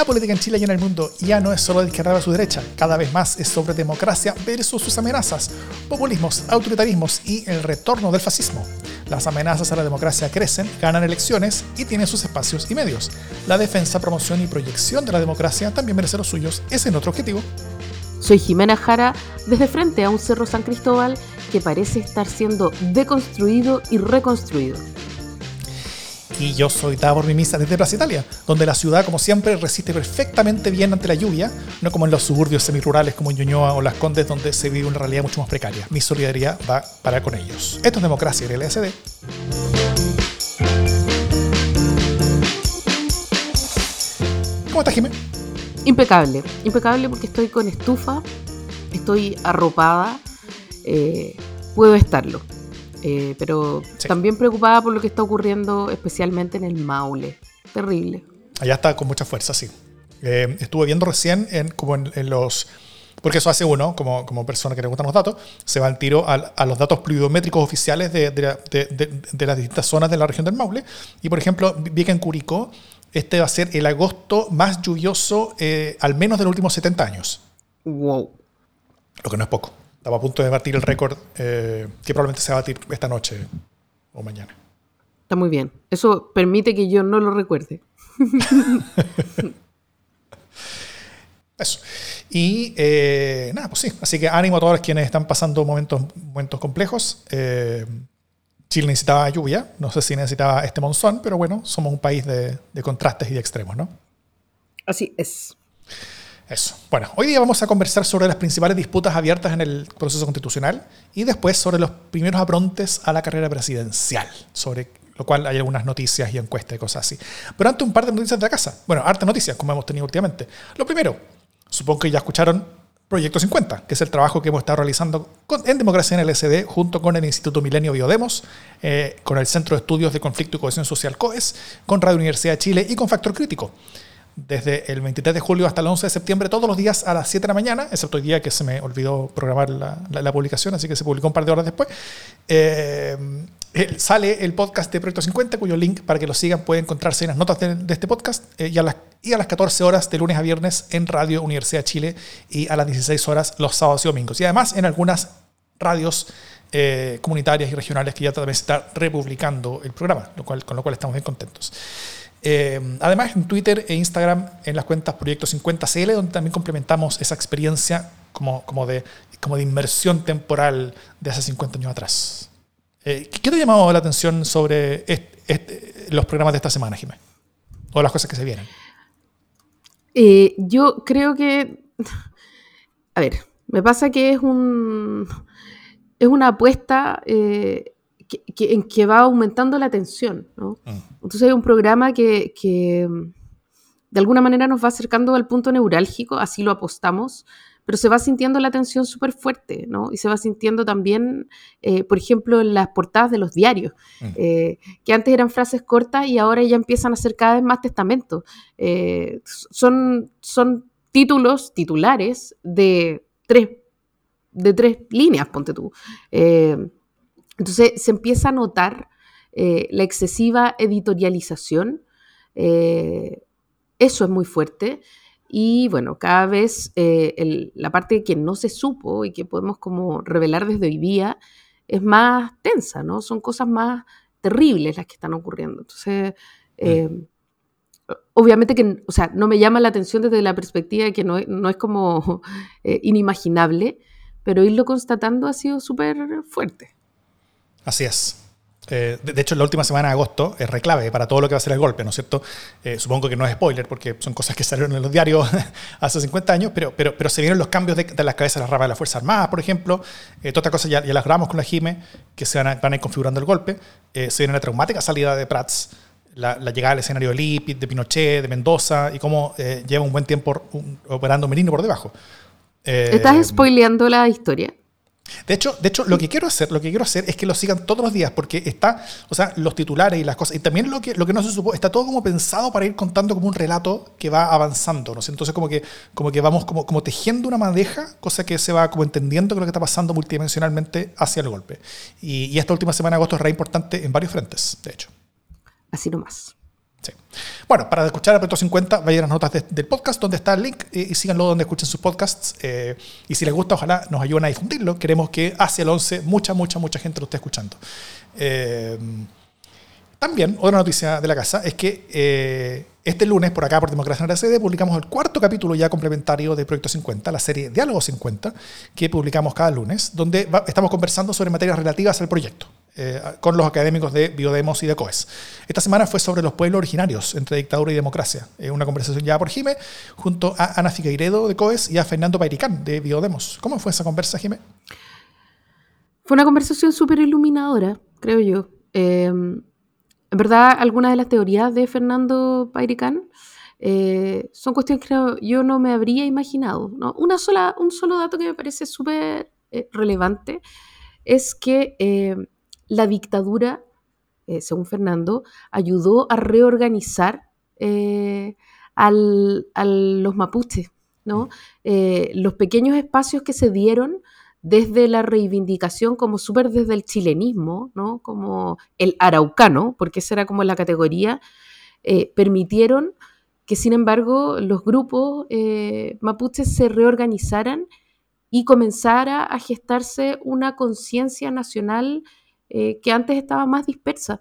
la política en Chile y en el mundo ya no es solo de izquierda a su derecha, cada vez más es sobre democracia versus sus amenazas, populismos, autoritarismos y el retorno del fascismo. Las amenazas a la democracia crecen, ganan elecciones y tienen sus espacios y medios. La defensa, promoción y proyección de la democracia también merece los suyos, ese es nuestro objetivo. Soy Jimena Jara, desde frente a un cerro San Cristóbal que parece estar siendo deconstruido y reconstruido. Y yo soy Davor Mimisa desde Plaza Italia, donde la ciudad, como siempre, resiste perfectamente bien ante la lluvia, no como en los suburbios semirurales como Ñuñoa o Las Condes, donde se vive una realidad mucho más precaria. Mi solidaridad va para con ellos. Esto es Democracia y el LSD. ¿Cómo estás, Jimé? Impecable, impecable porque estoy con estufa, estoy arropada, eh, puedo estarlo. Eh, pero también preocupada por lo que está ocurriendo, especialmente en el Maule. Terrible. Allá está con mucha fuerza, sí. Eh, estuve viendo recién en, como en, los... Porque eso hace uno, como, como persona que le gustan los datos, se va al tiro a, los datos pluviométricos oficiales de, de, las distintas zonas de la región del Maule. Y por ejemplo, vi que en Curicó este va a ser el agosto más lluvioso, eh, al menos de los últimos 70 años. Wow. Lo que no es poco. Estaba a punto de batir el récord eh, que probablemente se va a batir esta noche o mañana. Está muy bien. Eso permite que yo no lo recuerde. Eso. Y eh, nada, pues sí. Así que ánimo a todos quienes están pasando momentos, momentos complejos. Eh, Chile necesitaba lluvia. No sé si necesitaba este monzón, pero bueno, somos un país de, de contrastes y de extremos, ¿no? Así es. Eso. Bueno, hoy día vamos a conversar sobre las principales disputas abiertas en el proceso constitucional y después sobre los primeros aprontes a la carrera presidencial, sobre lo cual hay algunas noticias y encuestas y cosas así. Pero antes un par de noticias de la casa. Bueno, hartas noticias, como hemos tenido últimamente. Lo primero, supongo que ya escucharon Proyecto 50, que es el trabajo que hemos estado realizando en Democracia en el SD junto con el Instituto Milenio Biodemos, eh, con el Centro de Estudios de Conflicto y Cohesión Social COES, con Radio Universidad de Chile y con Factor Crítico desde el 23 de julio hasta el 11 de septiembre, todos los días a las 7 de la mañana, excepto el día que se me olvidó programar la, publicación, así que se publicó un par de horas después. Eh, sale el podcast de Proyecto 50, cuyo link para que lo sigan puede encontrarse en las notas de, este podcast eh, y, a las, y a las 14 horas de lunes a viernes en Radio Universidad de Chile y a las 16 horas los sábados y domingos. Y además en algunas radios eh, comunitarias y regionales que ya también se está republicando el programa, lo cual, con lo cual estamos bien contentos. Eh, además, en Twitter e Instagram, en las cuentas Proyecto 50CL, donde también complementamos esa experiencia como, como, de, como de inmersión temporal de hace 50 años atrás. Eh, ¿Qué te ha llamado la atención sobre los programas de esta semana, Jiménez? O las cosas que se vienen. Eh, yo creo que. A ver, me pasa que es un. Es una apuesta que, en que va aumentando la tensión. ¿no? Mm. Entonces hay un programa que, que, de alguna manera nos va acercando al punto neurálgico, así lo apostamos, pero se va sintiendo la tensión súper fuerte, ¿no? Y se va sintiendo también, eh, por ejemplo, en las portadas de los diarios, mm. eh, que antes eran frases cortas y ahora ya empiezan a ser cada vez más testamentos. Eh, son, son títulos, titulares de tres, de tres líneas, ponte tú. Entonces se empieza a notar eh, la excesiva editorialización. Eh, eso es muy fuerte. Y bueno, cada vez eh, la parte que no se supo y que podemos como revelar desde hoy día es más tensa, ¿no? Son cosas más terribles las que están ocurriendo. Entonces, mm. obviamente que, o sea, no me llama la atención desde la perspectiva de que no, no es como inimaginable, pero irlo constatando ha sido súper fuerte. Así es. Eh, de, hecho, la última semana de agosto es reclave para todo lo que va a ser el golpe, ¿no es cierto? Eh, supongo que no es spoiler porque son cosas que salieron en los diarios hace 50 años, pero, pero, pero se vieron los cambios de, las cabezas de las ramas de la Fuerza Armada, por ejemplo. Eh, todas estas cosas ya, las grabamos con la JIME, que se van a, van a ir configurando el golpe. se viene la traumática salida de Prats, la, llegada al escenario de Lipid, de Pinochet, de Mendoza, y cómo lleva un buen tiempo operando Merino por debajo. ¿Estás spoileando la historia? De hecho, de hecho, lo que quiero hacer, lo que quiero hacer es que lo sigan todos los días, porque está, o sea, los titulares y las cosas, y también lo que, lo que no se supo, está todo como pensado para ir contando como un relato que va avanzando, ¿no? Entonces como que, como que vamos como, como tejiendo una madeja, cosa que se va como entendiendo lo que está pasando multidimensionalmente hacia el golpe. Y, y esta última semana de agosto es re importante en varios frentes, de hecho. Así nomás. Sí. Bueno, para escuchar a Proyecto 50, vayan a las notas del podcast donde está el link y, síganlo donde escuchen sus podcasts. y si les gusta, ojalá nos ayuden a difundirlo. Queremos que hacia el 11 mucha, mucha, mucha gente lo esté escuchando. también, otra noticia de la casa es que este lunes, por acá, por Democracia en la CD, publicamos el cuarto capítulo ya complementario de Proyecto 50, la serie Diálogo 50, que publicamos cada lunes, donde estamos conversando sobre materias relativas al proyecto. Eh, con los académicos de Biodemos y de COES. Esta semana fue sobre los pueblos originarios entre dictadura y democracia. una conversación ya por Jime, junto a Ana Figueiredo de COES y a Fernando Pairicán de Biodemos. ¿Cómo fue esa conversa, Jime? Fue una conversación súper iluminadora, creo yo. Eh, en verdad, algunas de las teorías de Fernando Pairicán eh, son cuestiones que yo no me habría imaginado. Una sola, un solo dato que me parece súper eh, relevante es que eh, la dictadura, según Fernando, ayudó a reorganizar a los mapuches. ¿no? los pequeños espacios que se dieron desde la reivindicación como súper desde el chilenismo, ¿no? como el araucano, porque esa era como la categoría, eh, permitieron que sin embargo los grupos eh, mapuches se reorganizaran y comenzara a gestarse una conciencia nacional eh, que antes estaba más dispersa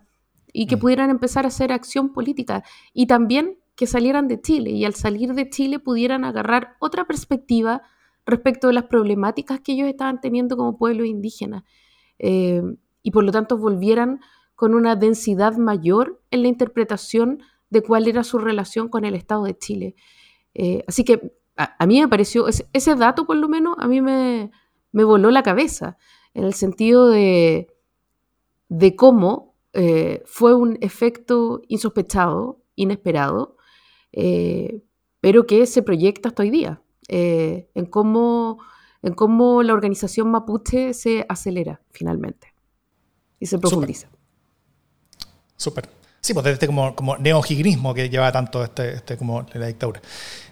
y que mm. pudieran empezar a hacer acción política y también que salieran de Chile y al salir de Chile pudieran agarrar otra perspectiva respecto de las problemáticas que ellos estaban teniendo como pueblo indígena eh, y por lo tanto volvieran con una densidad mayor en la interpretación de cuál era su relación con el Estado de Chile. Eh, así que a, mí me pareció, ese, dato por lo menos a mí me, voló la cabeza, en el sentido de, de cómo eh, fue un efecto insospechado, inesperado, pero que se proyecta hasta hoy día. Eh, en, cómo, en cómo la organización mapuche se acelera finalmente y se profundiza. Súper. Sí, pues este como, como neogigrismo que lleva tanto este, este como la dictadura.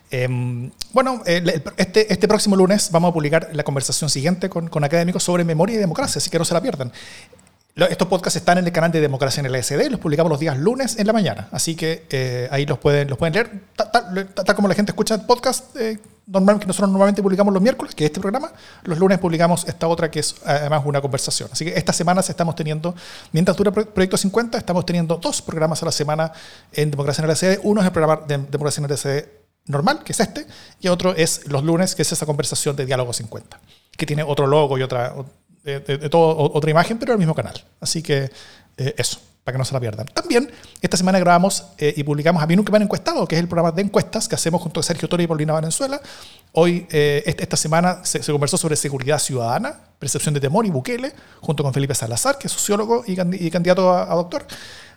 Em, bueno, este, este próximo lunes vamos a publicar la conversación siguiente con, con académicos sobre memoria y democracia, así que no se la pierdan. Estos podcasts están en el canal de Democracia en el SD, los publicamos los días lunes en la mañana, así que eh, ahí los pueden, los pueden leer, tal, como la gente escucha podcast eh, que nosotros normalmente publicamos los miércoles, que es este programa, los lunes publicamos esta otra que es además una conversación. Así que estas semanas estamos teniendo, mientras dura Proyecto 50, estamos teniendo dos programas a la semana en Democracia en el SD. Uno es el programa de Democracia en el SD normal, que es este, y otro es los lunes, que es esa conversación de Diálogo 50, que tiene otro logo y otra de, todo, otra imagen, pero el mismo canal. Así que eh, eso, para que no se la pierdan. También, esta semana grabamos eh, y publicamos A mí nunca me han encuestado, que es el programa de encuestas que hacemos junto a Sergio Tori y Paulina Valenzuela. Hoy, eh, esta semana, se, conversó sobre seguridad ciudadana, percepción de temor y Bukele, junto con Felipe Salazar, que es sociólogo y, candidato a, a doctor.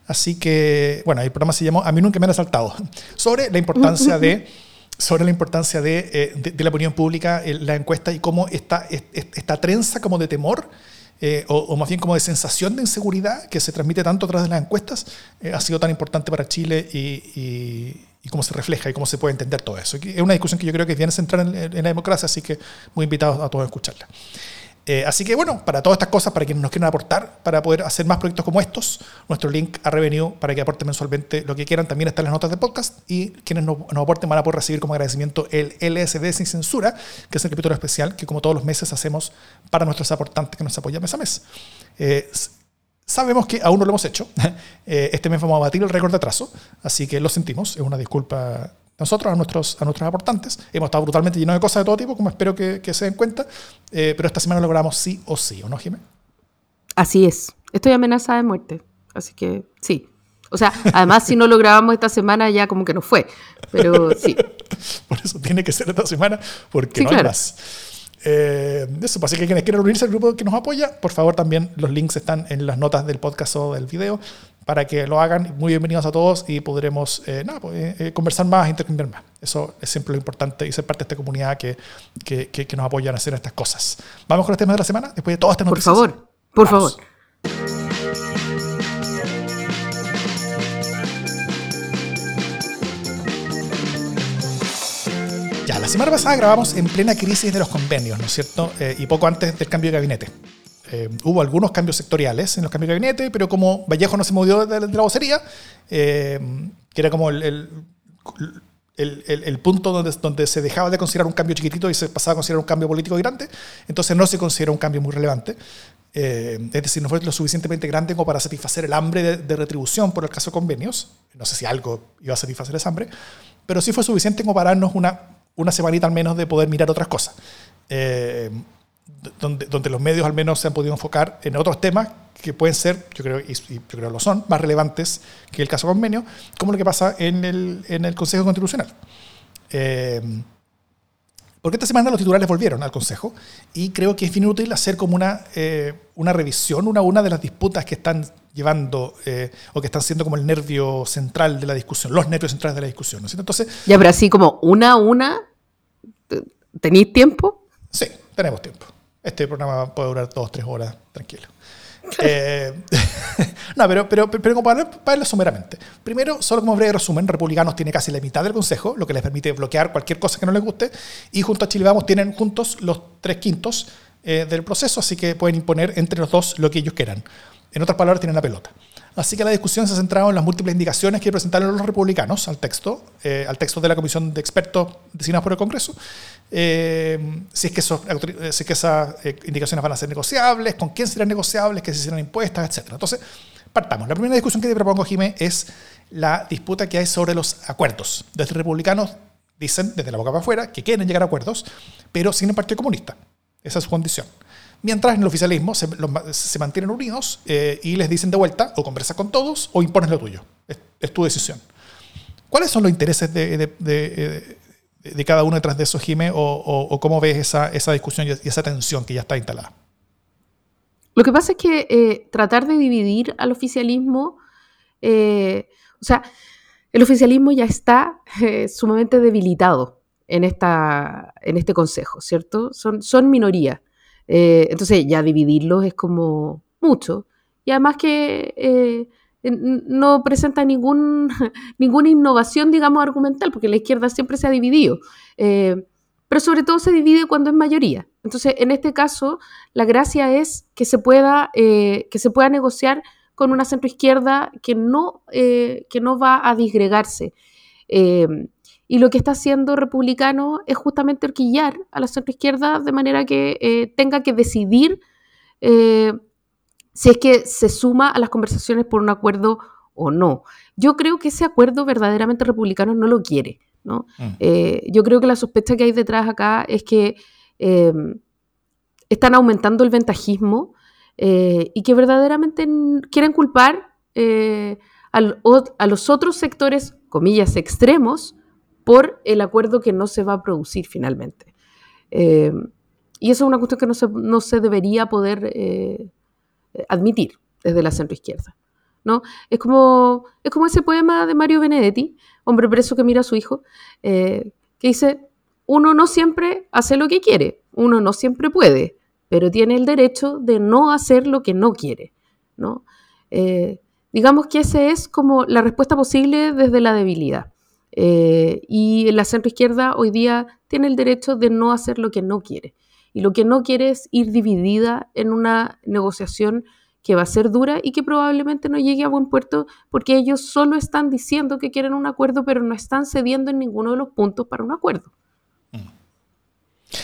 Así que, bueno, el programa se llamó A mí nunca me han asaltado, sobre la importancia de sobre la importancia de, eh, de, la opinión pública, la encuesta y cómo esta, esta trenza como de temor, eh, o, más bien como de sensación de inseguridad que se transmite tanto a través de las encuestas, eh, ha sido tan importante para Chile y, y, cómo se refleja y cómo se puede entender todo eso. Es una discusión que yo creo que viene a centrar en, en la democracia, así que muy invitados a todos a escucharla. Eh, así que bueno, para todas estas cosas, para quienes nos quieran aportar, para poder hacer más proyectos como estos, nuestro link a Revenue para que aporten mensualmente lo que quieran también está en las notas de podcast y quienes nos, aporten van a poder recibir como agradecimiento el LSD sin censura, que es el capítulo especial que como todos los meses hacemos para nuestros aportantes que nos apoyan mes a mes. Eh, sabemos que aún no lo hemos hecho. Eh, este mes vamos a batir el récord de atraso, así que lo sentimos, es una disculpa nosotros, a nuestros, a nuestros aportantes. Hemos estado brutalmente llenos de cosas de todo tipo, como espero que, se den cuenta, eh, pero esta semana lo logramos sí o sí, ¿o no, Jiménez? Así es. Estoy amenazada de muerte, así que sí. O sea, además si no lo grabamos esta semana ya como que no fue, pero sí. Por eso tiene que ser esta semana, porque no hay más. Eh, eso, pues, así que quienes quieran unirse al grupo que nos apoya, por favor también los links están en las notas del podcast o del video para que lo hagan. Muy bienvenidos a todos y podremos eh, pues, eh, eh, conversar más, intercambiar más. Eso es siempre lo importante y ser parte de esta comunidad que, que, que, nos apoyan a hacer estas cosas. Vamos con el tema de la semana, después de todas estas noticias. Por favor, por favor. La semana pasada grabamos en plena crisis de los convenios, ¿no es cierto? y poco antes del cambio de gabinete. Eh, hubo algunos cambios sectoriales en los cambios de gabinete, pero como Vallejo no se movió de, la vocería, eh, que era como el, el, punto donde, donde se dejaba de considerar un cambio chiquitito y se pasaba a considerar un cambio político grande, entonces no se considera un cambio muy relevante. Eh, es decir, no fue lo suficientemente grande como para satisfacer el hambre de, retribución por el caso de convenios. No sé si algo iba a satisfacer esa hambre, pero sí fue suficiente como para darnos una, una semanita al menos de poder mirar otras cosas. Eh, donde, donde los medios al menos se han podido enfocar en otros temas que pueden ser, yo creo, y, yo creo lo son, más relevantes que el caso convenio, como lo que pasa en el, en el Consejo Constitucional. Eh, porque esta semana los titulares volvieron al Consejo y creo que es bien útil hacer como una, eh, una revisión, una una de las disputas que están llevando o que están siendo como el nervio central de la discusión, los nervios centrales de la discusión. ¿no Entonces, ya, pero así como una a una, ¿tenéis tiempo? Sí, tenemos tiempo. Este programa puede durar dos, tres horas, tranquilo. Eh, no, pero, pero, pero como para, verlo sumeramente. Primero, solo como breve resumen, Republicanos tiene casi la mitad del Consejo, lo que les permite bloquear cualquier cosa que no les guste, y junto a Chile Vamos tienen juntos los tres quintos eh, del proceso, así que pueden imponer entre los dos lo que ellos quieran. En otras palabras, tienen la pelota. Así que la discusión se ha centrado en las múltiples indicaciones que presentaron los republicanos al texto, eh, al texto de la comisión de expertos designados por el Congreso, eh, si, es que eh, si que esas indicaciones van a ser negociables, con quién serán negociables, que se serán impuestas, etc. Entonces, partamos. La primera discusión que te propongo, Jimé, es la disputa que hay sobre los acuerdos. Desde republicanos dicen, desde la boca para afuera, que quieren llegar a acuerdos, pero sin el Partido Comunista. Esa es su condición. Mientras en el oficialismo se, se mantienen unidos eh, y les dicen de vuelta, o conversas con todos o impones lo tuyo. Es, tu decisión. ¿Cuáles son los intereses de, de, cada uno detrás de eso, Jime? O, cómo ves esa, esa, discusión y esa tensión que ya está instalada? Lo que pasa es que eh, tratar de dividir al oficialismo, eh, o sea, el oficialismo ya está sumamente debilitado en, este consejo, ¿cierto? Son minoría. Eh, entonces ya dividirlos es como mucho. Y además que eh, no presenta ningún, ninguna innovación, digamos, argumental, porque la izquierda siempre se ha dividido. Eh, pero sobre todo se divide cuando es mayoría. Entonces, en este caso, la gracia es que se pueda, que se pueda negociar con una centroizquierda que no, que no va a disgregarse. Y lo que está haciendo Republicano es justamente horquillar a la centroizquierda de manera que eh, tenga que decidir eh, si es que se suma a las conversaciones por un acuerdo o no. Yo creo que ese acuerdo verdaderamente Republicano no lo quiere. ¿no? Mm. Eh, yo creo que la sospecha que hay detrás acá es que están aumentando el ventajismo y que verdaderamente quieren culpar a los otros sectores, comillas, extremos, por el acuerdo que no se va a producir finalmente. Eh, y eso es una cuestión que no se, debería poder eh, admitir desde la centroizquierda. ¿no? Es, como, es como ese poema de Mario Benedetti, hombre preso que mira a su hijo, eh, que dice, uno no siempre hace lo que quiere, uno no siempre puede, pero tiene el derecho de no hacer lo que no quiere. ¿no? digamos que esa es como la respuesta posible desde la debilidad. Eh, y la centro izquierda hoy día tiene el derecho de no hacer lo que no quiere. Y lo que no quiere es ir dividida en una negociación que va a ser dura y que probablemente no llegue a buen puerto porque ellos solo están diciendo que quieren un acuerdo, pero no están cediendo en ninguno de los puntos para un acuerdo.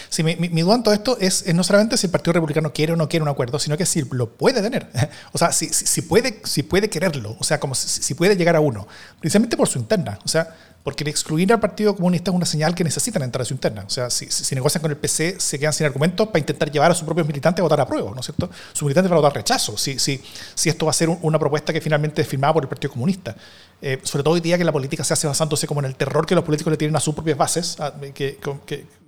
Sí, mi, duda en todo esto es, no solamente si el Partido Republicano quiere o no quiere un acuerdo, sino que si lo puede tener. O sea, si, si, puede, si puede quererlo, o sea, como si, puede llegar a uno, precisamente por su interna. O sea, porque el excluir al Partido Comunista es una señal que necesitan entrar a su interna. O sea, si, si, negocian con el PC, se quedan sin argumentos para intentar llevar a sus propios militantes a votar a prueba, ¿no es cierto? Sus militantes van a votar rechazo, si, si, si esto va a ser una propuesta que finalmente es firmada por el Partido Comunista. Eh, sobre todo hoy día que la política se hace basándose como en el terror que los políticos le tienen a sus propias bases,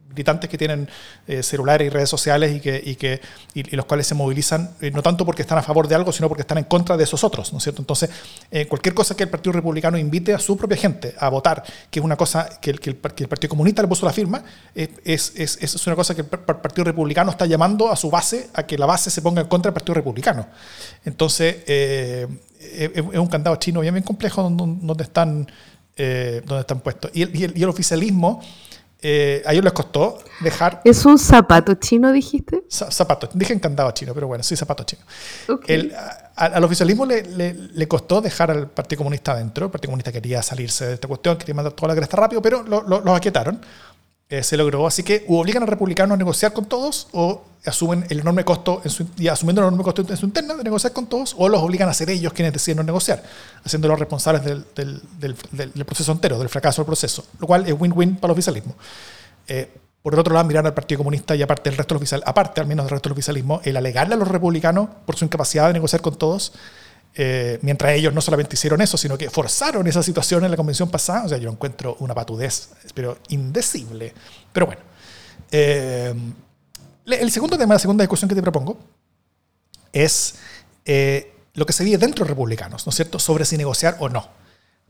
militantes que tienen eh, celulares y redes sociales y, que, y, que, y, los cuales se movilizan eh, no tanto porque están a favor de algo, sino porque están en contra de esos otros, ¿no es cierto? Entonces, eh, cualquier cosa que el Partido Republicano invite a su propia gente a votar, que es una cosa que el, que el, Partido Comunista le puso la firma, es, es, es, una cosa que el Partido Republicano está llamando a su base a que la base se ponga en contra del Partido Republicano. Entonces, es, un candado chino bien, bien complejo donde, están, donde están puestos. Y el, y el oficialismo eh, a ellos les costó dejar... ¿Es un zapato chino, dijiste? zapato, dije encantado chino, pero bueno, sí, zapato chino. al oficialismo le, le, costó dejar al Partido Comunista adentro. El Partido Comunista quería salirse de esta cuestión, quería mandar toda la cresta rápido, pero lo, lo, los aquietaron. Eh, se logró. Así que o obligan a republicanos a negociar con todos o asumen el enorme costo y asumiendo el enorme costo en su interna de negociar con todos o los obligan a ser ellos quienes deciden no negociar, haciéndolos responsables del, proceso entero, del fracaso del proceso, lo cual es win-win para el oficialismo. Eh, por el otro lado, mirar al Partido Comunista y aparte del resto aparte al menos del resto del oficialismo, el alegarle a los republicanos por su incapacidad de negociar con todos eh, mientras ellos no solamente hicieron eso, sino que forzaron esa situación en la convención pasada. O sea, yo encuentro una patudez, pero indecible. Pero bueno. Eh, el segundo tema, la segunda discusión que te propongo, es eh, lo que se vive dentro de republicanos, ¿no es cierto?, sobre si negociar o no.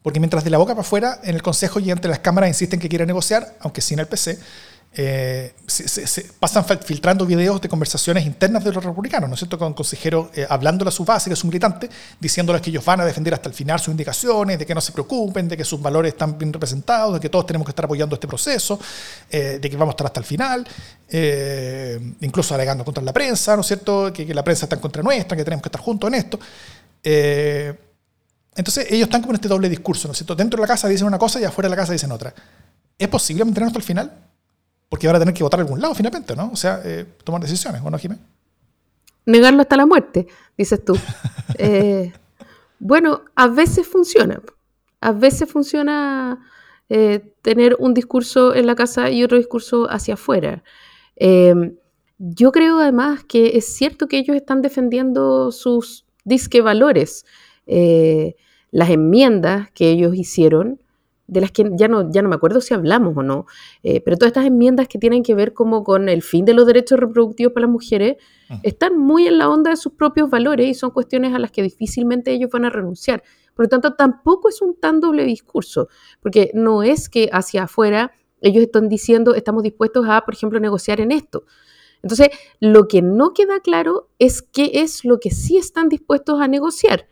Porque mientras de la boca para afuera, en el Consejo y entre las cámaras insisten que quieren negociar, aunque sin el PC, eh, pasan filtrando videos de conversaciones internas de los republicanos, ¿no es cierto? Con consejeros eh, hablándole a su base, a su militante, diciéndoles que ellos van a defender hasta el final sus indicaciones, de que no se preocupen, de que sus valores están bien representados, de que todos tenemos que estar apoyando este proceso, eh, de que vamos a estar hasta el final, incluso alegando contra la prensa, ¿no es cierto? Que, que, la prensa está en contra nuestra, que tenemos que estar juntos en esto. entonces ellos están como en este doble discurso, ¿no es cierto? Dentro de la casa dicen una cosa y afuera de la casa dicen otra. ¿Es posible mantenernos hasta el final? Porque van a tener que votar a algún lado finalmente, ¿no? O sea, eh, tomar decisiones, ¿o no, Jiménez? Negarlo hasta la muerte, dices tú. Eh, bueno, a veces funciona. A veces funciona eh, tener un discurso en la casa y otro discurso hacia afuera. yo creo además que es cierto que ellos están defendiendo sus disque valores. las enmiendas que ellos hicieron de las que ya no, ya no me acuerdo si hablamos o no, eh, pero todas estas enmiendas que tienen que ver como con el fin de los derechos reproductivos para las mujeres, están muy en la onda de sus propios valores y son cuestiones a las que difícilmente ellos van a renunciar. Por lo tanto, tampoco es un tan doble discurso, porque no es que hacia afuera ellos están diciendo estamos dispuestos a, por ejemplo, negociar en esto. Entonces, lo que no queda claro es qué es lo que sí están dispuestos a negociar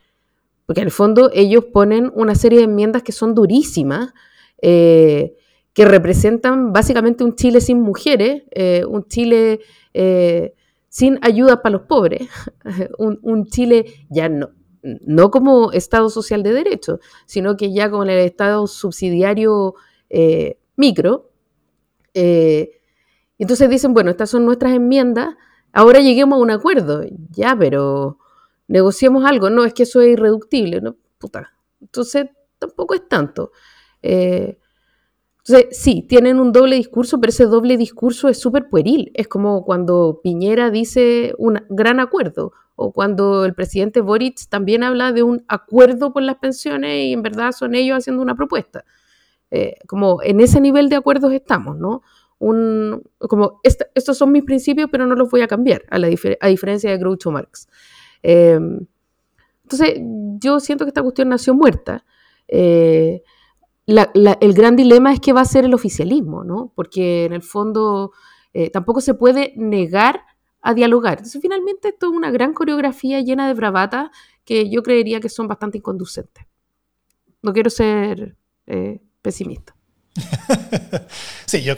porque en el fondo ellos ponen una serie de enmiendas que son durísimas, eh, que representan básicamente un Chile sin mujeres, eh, un Chile eh, sin ayuda para los pobres, un, Chile ya no, no como Estado social de derecho, sino que ya con el Estado subsidiario micro. entonces dicen, bueno, estas son nuestras enmiendas, ahora lleguemos a un acuerdo, ya, pero negociemos algo, no, es que eso es irreductible, ¿no? Puta. Entonces, tampoco es tanto. Eh, entonces, sí, tienen un doble discurso, pero ese doble discurso es súper pueril. Es como cuando Piñera dice un gran acuerdo, o cuando el presidente Boric también habla de un acuerdo por las pensiones y en verdad son ellos haciendo una propuesta. Eh, como en ese nivel de acuerdos estamos, ¿no? Un, como estos son mis principios, pero no los voy a cambiar, a, a diferencia de Groucho Marx. Em, entonces, yo siento que esta cuestión nació muerta. Eh, el gran dilema es que va a ser el oficialismo, ¿no? Porque en el fondo eh, tampoco se puede negar a dialogar. Entonces, finalmente, esto es una gran coreografía llena de bravata que yo creería que son bastante inconducentes. No quiero ser eh, pesimista. sí, yo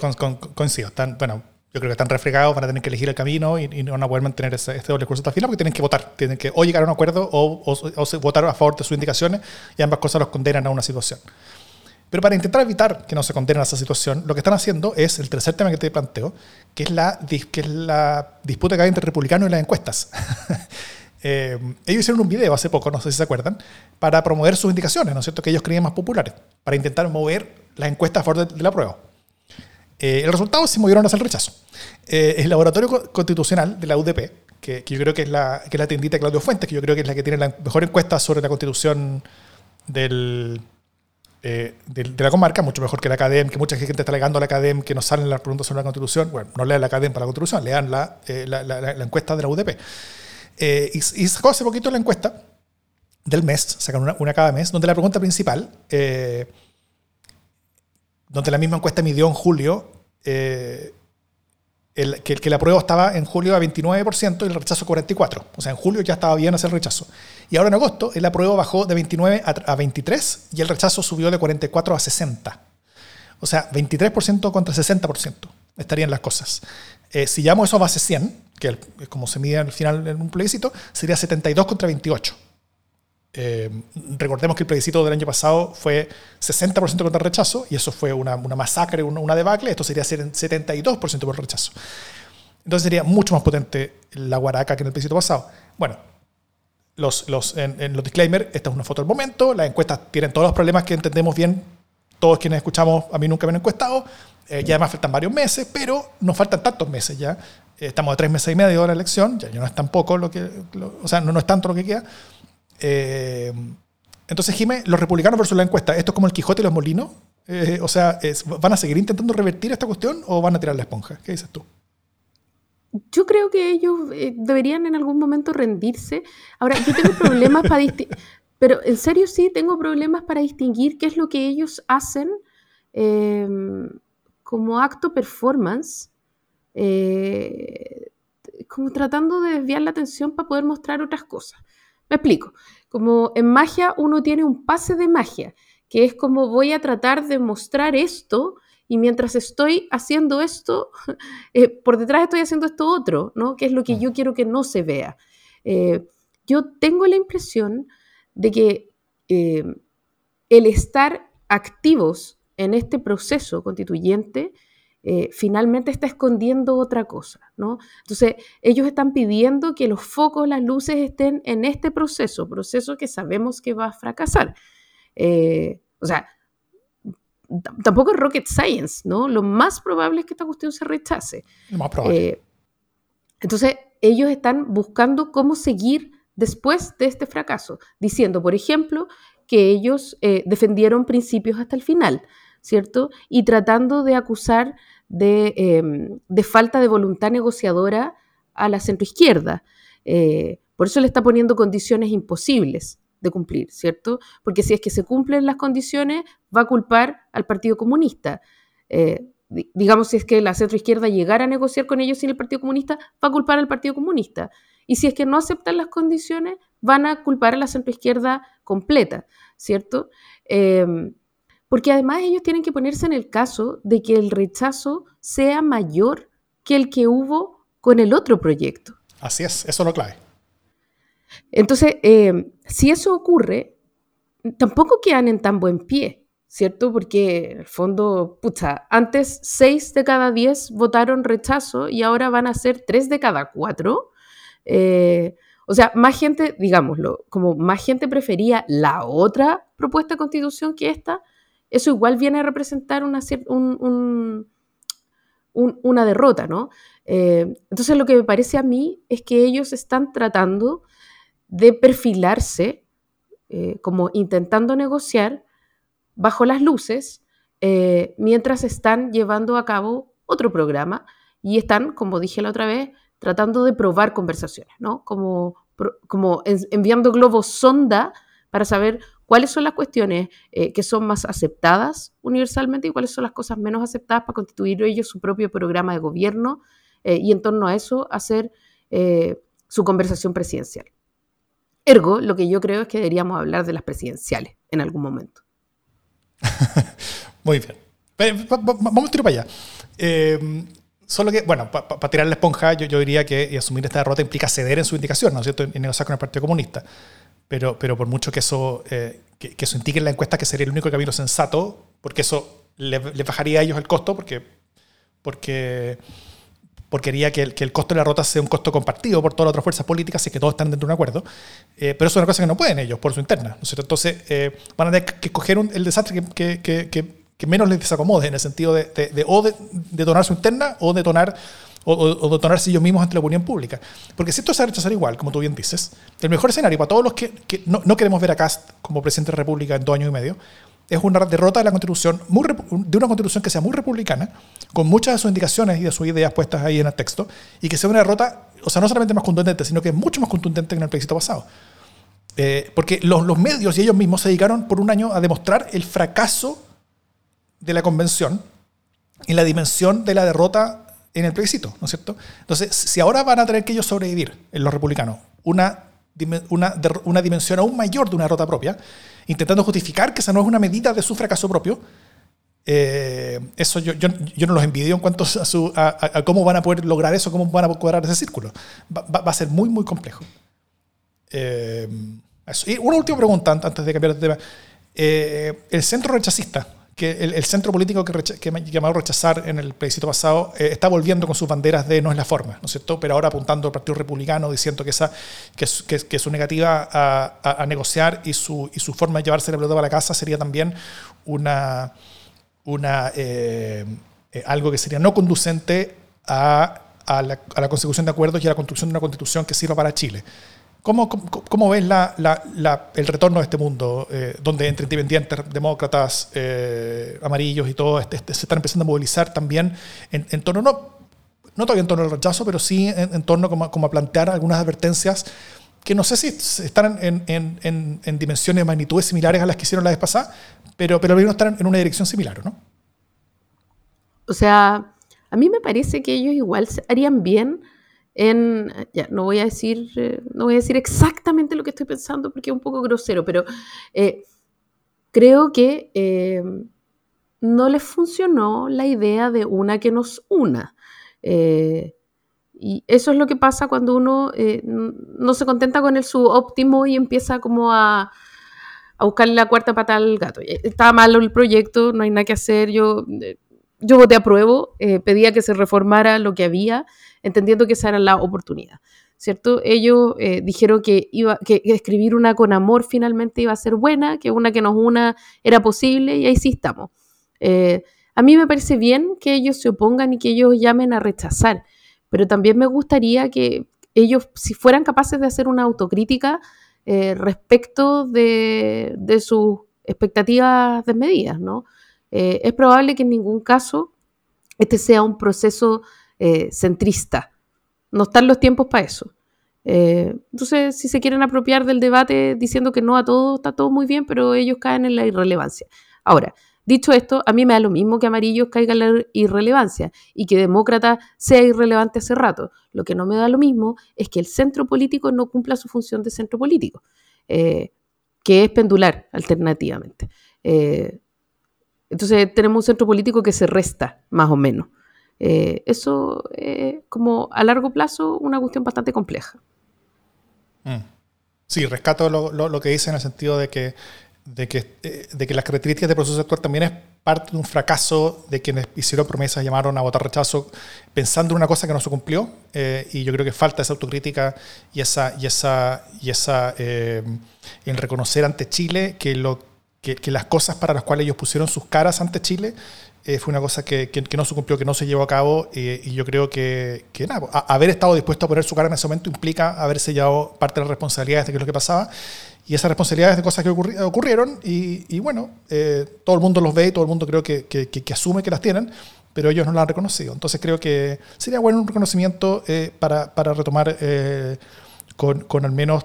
coincido. bueno, yo creo que están refregados, van a tener que elegir el camino y, no van a poder mantener ese, este doble curso hasta el final porque tienen que votar, tienen que o llegar a un acuerdo o, votar a favor de sus indicaciones y ambas cosas los condenan a una situación. Pero para intentar evitar que no se condenen a esa situación, lo que están haciendo es el tercer tema que te planteo, que es la, que es la disputa que hay entre republicanos y las encuestas. Eh, ellos hicieron un video hace poco, no sé si se acuerdan, para promover sus indicaciones, ¿no es cierto?, que ellos creían más populares, para intentar mover las encuestas a favor de la prueba. Eh, el resultado se movieron hacia el rechazo. Eh, el laboratorio constitucional de la UDP, que, yo creo que es, la, que la tiendita de Claudio Fuentes, que yo creo que es la que tiene la mejor encuesta sobre la constitución del, eh, de, la comarca, mucho mejor que la academia, que mucha gente está alegando a la academia que no salen las preguntas sobre la constitución. Bueno, no lean la academia para la constitución, lean la, la, la, encuesta de la UDP. Y, y, sacó hace poquito la encuesta del mes, sacan una, una cada mes, donde la pregunta principal donde la misma encuesta midió en julio eh, el, que, que, la prueba estaba en julio a 29% y el rechazo a 44%. O sea, en julio ya estaba bien hacer el rechazo. Y ahora en agosto la prueba bajó de 29 a, 23 y el rechazo subió de 44 a 60. O sea, 23% contra 60% estarían las cosas. Eh, si llevamos eso a base 100, que es como se mide al final en un plebiscito, sería 72 contra 28. Eh, recordemos que el plebiscito del año pasado fue 60% contra rechazo y eso fue una, masacre, una, debacle. Esto sería 72% por rechazo. Entonces sería mucho más potente la guaraca que en el plebiscito pasado. Bueno, los, los, en, los disclaimers, esta es una foto del momento, las encuestas tienen todos los problemas que entendemos bien, todos quienes escuchamos, a mí nunca me han encuestado, eh, ya además faltan varios meses, pero nos faltan tantos meses ya, eh, estamos a tres meses y medio de la elección, ya, no es tan poco lo que, o sea, no, no, es tanto lo que queda. Eh, entonces, Jimé, los republicanos versus la encuesta, ¿esto es como el Quijote y los molinos? o sea, ¿van a seguir intentando revertir esta cuestión o van a tirar la esponja? ¿Qué dices tú? Yo creo que ellos eh, deberían en algún momento rendirse. Ahora, yo tengo problemas para distinguir, pero en serio sí tengo problemas para distinguir qué es lo que ellos hacen em, como acto performance, eh, como tratando de desviar la atención para poder mostrar otras cosas. Me explico. Como en magia uno tiene un pase de magia, que es como voy a tratar de mostrar esto y mientras estoy haciendo esto, eh, por detrás estoy haciendo esto otro, ¿no? Que es lo que yo quiero que no se vea. Eh, yo tengo la impresión de que eh, el estar activos en este proceso constituyente finalmente está escondiendo otra cosa, ¿no? Entonces, ellos están pidiendo que los focos, las luces estén en este proceso, proceso que sabemos que va a fracasar. o sea, tampoco es rocket science, ¿no? Lo más probable es que esta cuestión se rechace. Lo más probable. Eh, entonces, ellos están buscando cómo seguir después de este fracaso, diciendo, por ejemplo, que ellos eh, defendieron principios hasta el final, ¿cierto? Y tratando de acusar de, em, falta de voluntad negociadora a la centroizquierda. Eh, por eso le está poniendo condiciones imposibles de cumplir, ¿cierto? Porque si es que se cumplen las condiciones, va a culpar al Partido Comunista. Eh, digamos, si es que la centroizquierda llegara a negociar con ellos sin el Partido Comunista, va a culpar al Partido Comunista. Y si es que no aceptan las condiciones, van a culpar a la centroizquierda completa, ¿cierto? Em, porque además ellos tienen que ponerse en el caso de que el rechazo sea mayor que el que hubo con el otro proyecto. Así es, eso es lo clave. Entonces, eh, si eso ocurre, tampoco quedan en tan buen pie, ¿cierto? Porque en el fondo, pucha, antes seis de cada diez votaron rechazo y ahora van a ser tres de cada cuatro. Eh, o sea, más gente, digámoslo, como más gente prefería la otra propuesta de constitución que esta, eso igual viene a representar una, una derrota, ¿no? Eh, entonces lo que me parece a mí es que ellos están tratando de perfilarse eh, como intentando negociar bajo las luces eh, mientras están llevando a cabo otro programa y están, como dije la otra vez, tratando de probar conversaciones, ¿no? Como, como enviando globos sonda para saber cuáles son las cuestiones eh, que son más aceptadas universalmente y cuáles son las cosas menos aceptadas para constituir ellos su propio programa de gobierno y en torno a eso hacer su conversación presidencial. Ergo, lo que yo creo es que deberíamos hablar de las presidenciales en algún momento. Muy bien. Vamos a tirar para allá. Eh, solo que, bueno, para tirar la esponja, yo, diría que asumir esta derrota implica ceder en su indicación, ¿no es cierto?, y negociar con el Partido Comunista. Pero, pero por mucho que eso, eh, que, eso indique en la encuesta que sería el único camino sensato, porque eso les le bajaría a ellos el costo, porque, porque porque quería que el, que el, costo de la derrota sea un costo compartido por todas las otras fuerzas políticas y que todos están dentro de un acuerdo. Eh, pero eso es una cosa que no pueden ellos por su interna. ¿no es Entonces eh, van a tener que escoger el desastre que, que, menos les desacomode en el sentido de, de, o de detonar su interna o detonar o, o, detonarse ellos mismos ante la opinión pública. Porque si esto se va a rechazar igual, como tú bien dices, el mejor escenario para todos los que, no, queremos ver a Cast como presidente de la República en dos años y medio es una derrota de la constitución, muy, de una constitución que sea muy republicana, con muchas de sus indicaciones y de sus ideas puestas ahí en el texto, y que sea una derrota, o sea, no solamente más contundente, sino que mucho más contundente que en el plebiscito pasado. Eh, porque los, los, medios y ellos mismos se dedicaron por un año a demostrar el fracaso de la convención en la dimensión de la derrota en el plebiscito, ¿no es cierto? Entonces, si ahora van a tener que ellos sobrevivir, en los republicanos, una, una, una dimensión aún mayor de una derrota propia, intentando justificar que esa no es una medida de su fracaso propio, Eh, eso yo, yo, yo, no los envidio en cuanto a, su, a, cómo van a poder lograr eso, cómo van a cuadrar ese círculo. Va, va, a ser muy, muy complejo. Eh, y una última pregunta antes de cambiar de tema. Eh, el centro rechazista, que el, centro político que, recha, que llamado rechazar en el plebiscito pasado, eh, está volviendo con sus banderas de no es la forma, ¿no es cierto? Pero ahora apuntando al Partido Republicano, diciendo que, esa, que, que, su negativa a, negociar y su, y su forma de llevarse la pelota a la casa sería también una, una, eh, algo que sería no conducente a, a, la, a la consecución de acuerdos y a la construcción de una constitución que sirva para Chile. ¿Cómo, cómo, ves la, la, el retorno de este mundo, eh, donde entre independientes, demócratas, eh, amarillos y todo, este, este, se están empezando a movilizar también en, en, torno, no, no todavía en torno al rechazo, pero sí en, torno como, como, a plantear algunas advertencias que no sé si están en, en, en, dimensiones de magnitudes similares a las que hicieron la vez pasada, pero, pero no están en una dirección similar, ¿no? O sea, a mí me parece que ellos igual harían bien en, no voy a decir, eh, no voy a decir exactamente lo que estoy pensando porque es un poco grosero, pero eh, creo que eh, no les funcionó la idea de una que nos una. y eso es lo que pasa cuando uno no se contenta con el subóptimo y empieza como a, a buscarle la cuarta pata al gato. Estaba malo el proyecto, no hay nada que hacer, yo, yo voté a prueba, pedía que se reformara lo que había entendiendo que esa era la oportunidad. ¿Cierto? Ellos eh, dijeron que, iba, que, escribir una con amor finalmente iba a ser buena, que una que nos una era posible y ahí sí estamos. Eh, a mí me parece bien que ellos se opongan y que ellos llamen a rechazar, pero también me gustaría que ellos, si fueran capaces de hacer una autocrítica eh, respecto de, de, sus expectativas desmedidas, ¿no? Es probable que en ningún caso este sea un proceso eh, centrista. No están los tiempos para eso. Eh, entonces, si se quieren apropiar del debate diciendo que no a todo está todo muy bien, pero ellos caen en la irrelevancia. Ahora, dicho esto, a mí me da lo mismo que Amarillos caiga en la irrelevancia y que Demócrata sea irrelevante hace rato. Lo que no me da lo mismo es que el centro político no cumpla su función de centro político, eh, que es pendular alternativamente. Entonces, tenemos un centro político que se resta, más o menos. Eh, eso es como a largo plazo una cuestión bastante compleja. Mm. Sí, rescato lo, lo, que dice en el sentido de que, de, que, eh, de que las características del proceso actual también es parte de un fracaso de quienes hicieron promesas, llamaron a votar rechazo pensando en una cosa que no se cumplió. Eh, y yo creo que falta esa autocrítica y esa, y esa, y esa en reconocer ante Chile que, lo, que, que las cosas para las cuales ellos pusieron sus caras ante Chile eh, fue una cosa que, que, no se cumplió, que no se llevó a cabo eh, y yo creo que, que nada, haber estado dispuesto a poner su cara en ese momento implica haberse llevado parte de las responsabilidades de qué es lo que pasaba y esas responsabilidades de cosas que ocurrieron y, y bueno, eh, todo el mundo los ve y todo el mundo creo que, que, asume que las tienen, pero ellos no las han reconocido. Entonces creo que sería bueno un reconocimiento para, para, retomar con, con al menos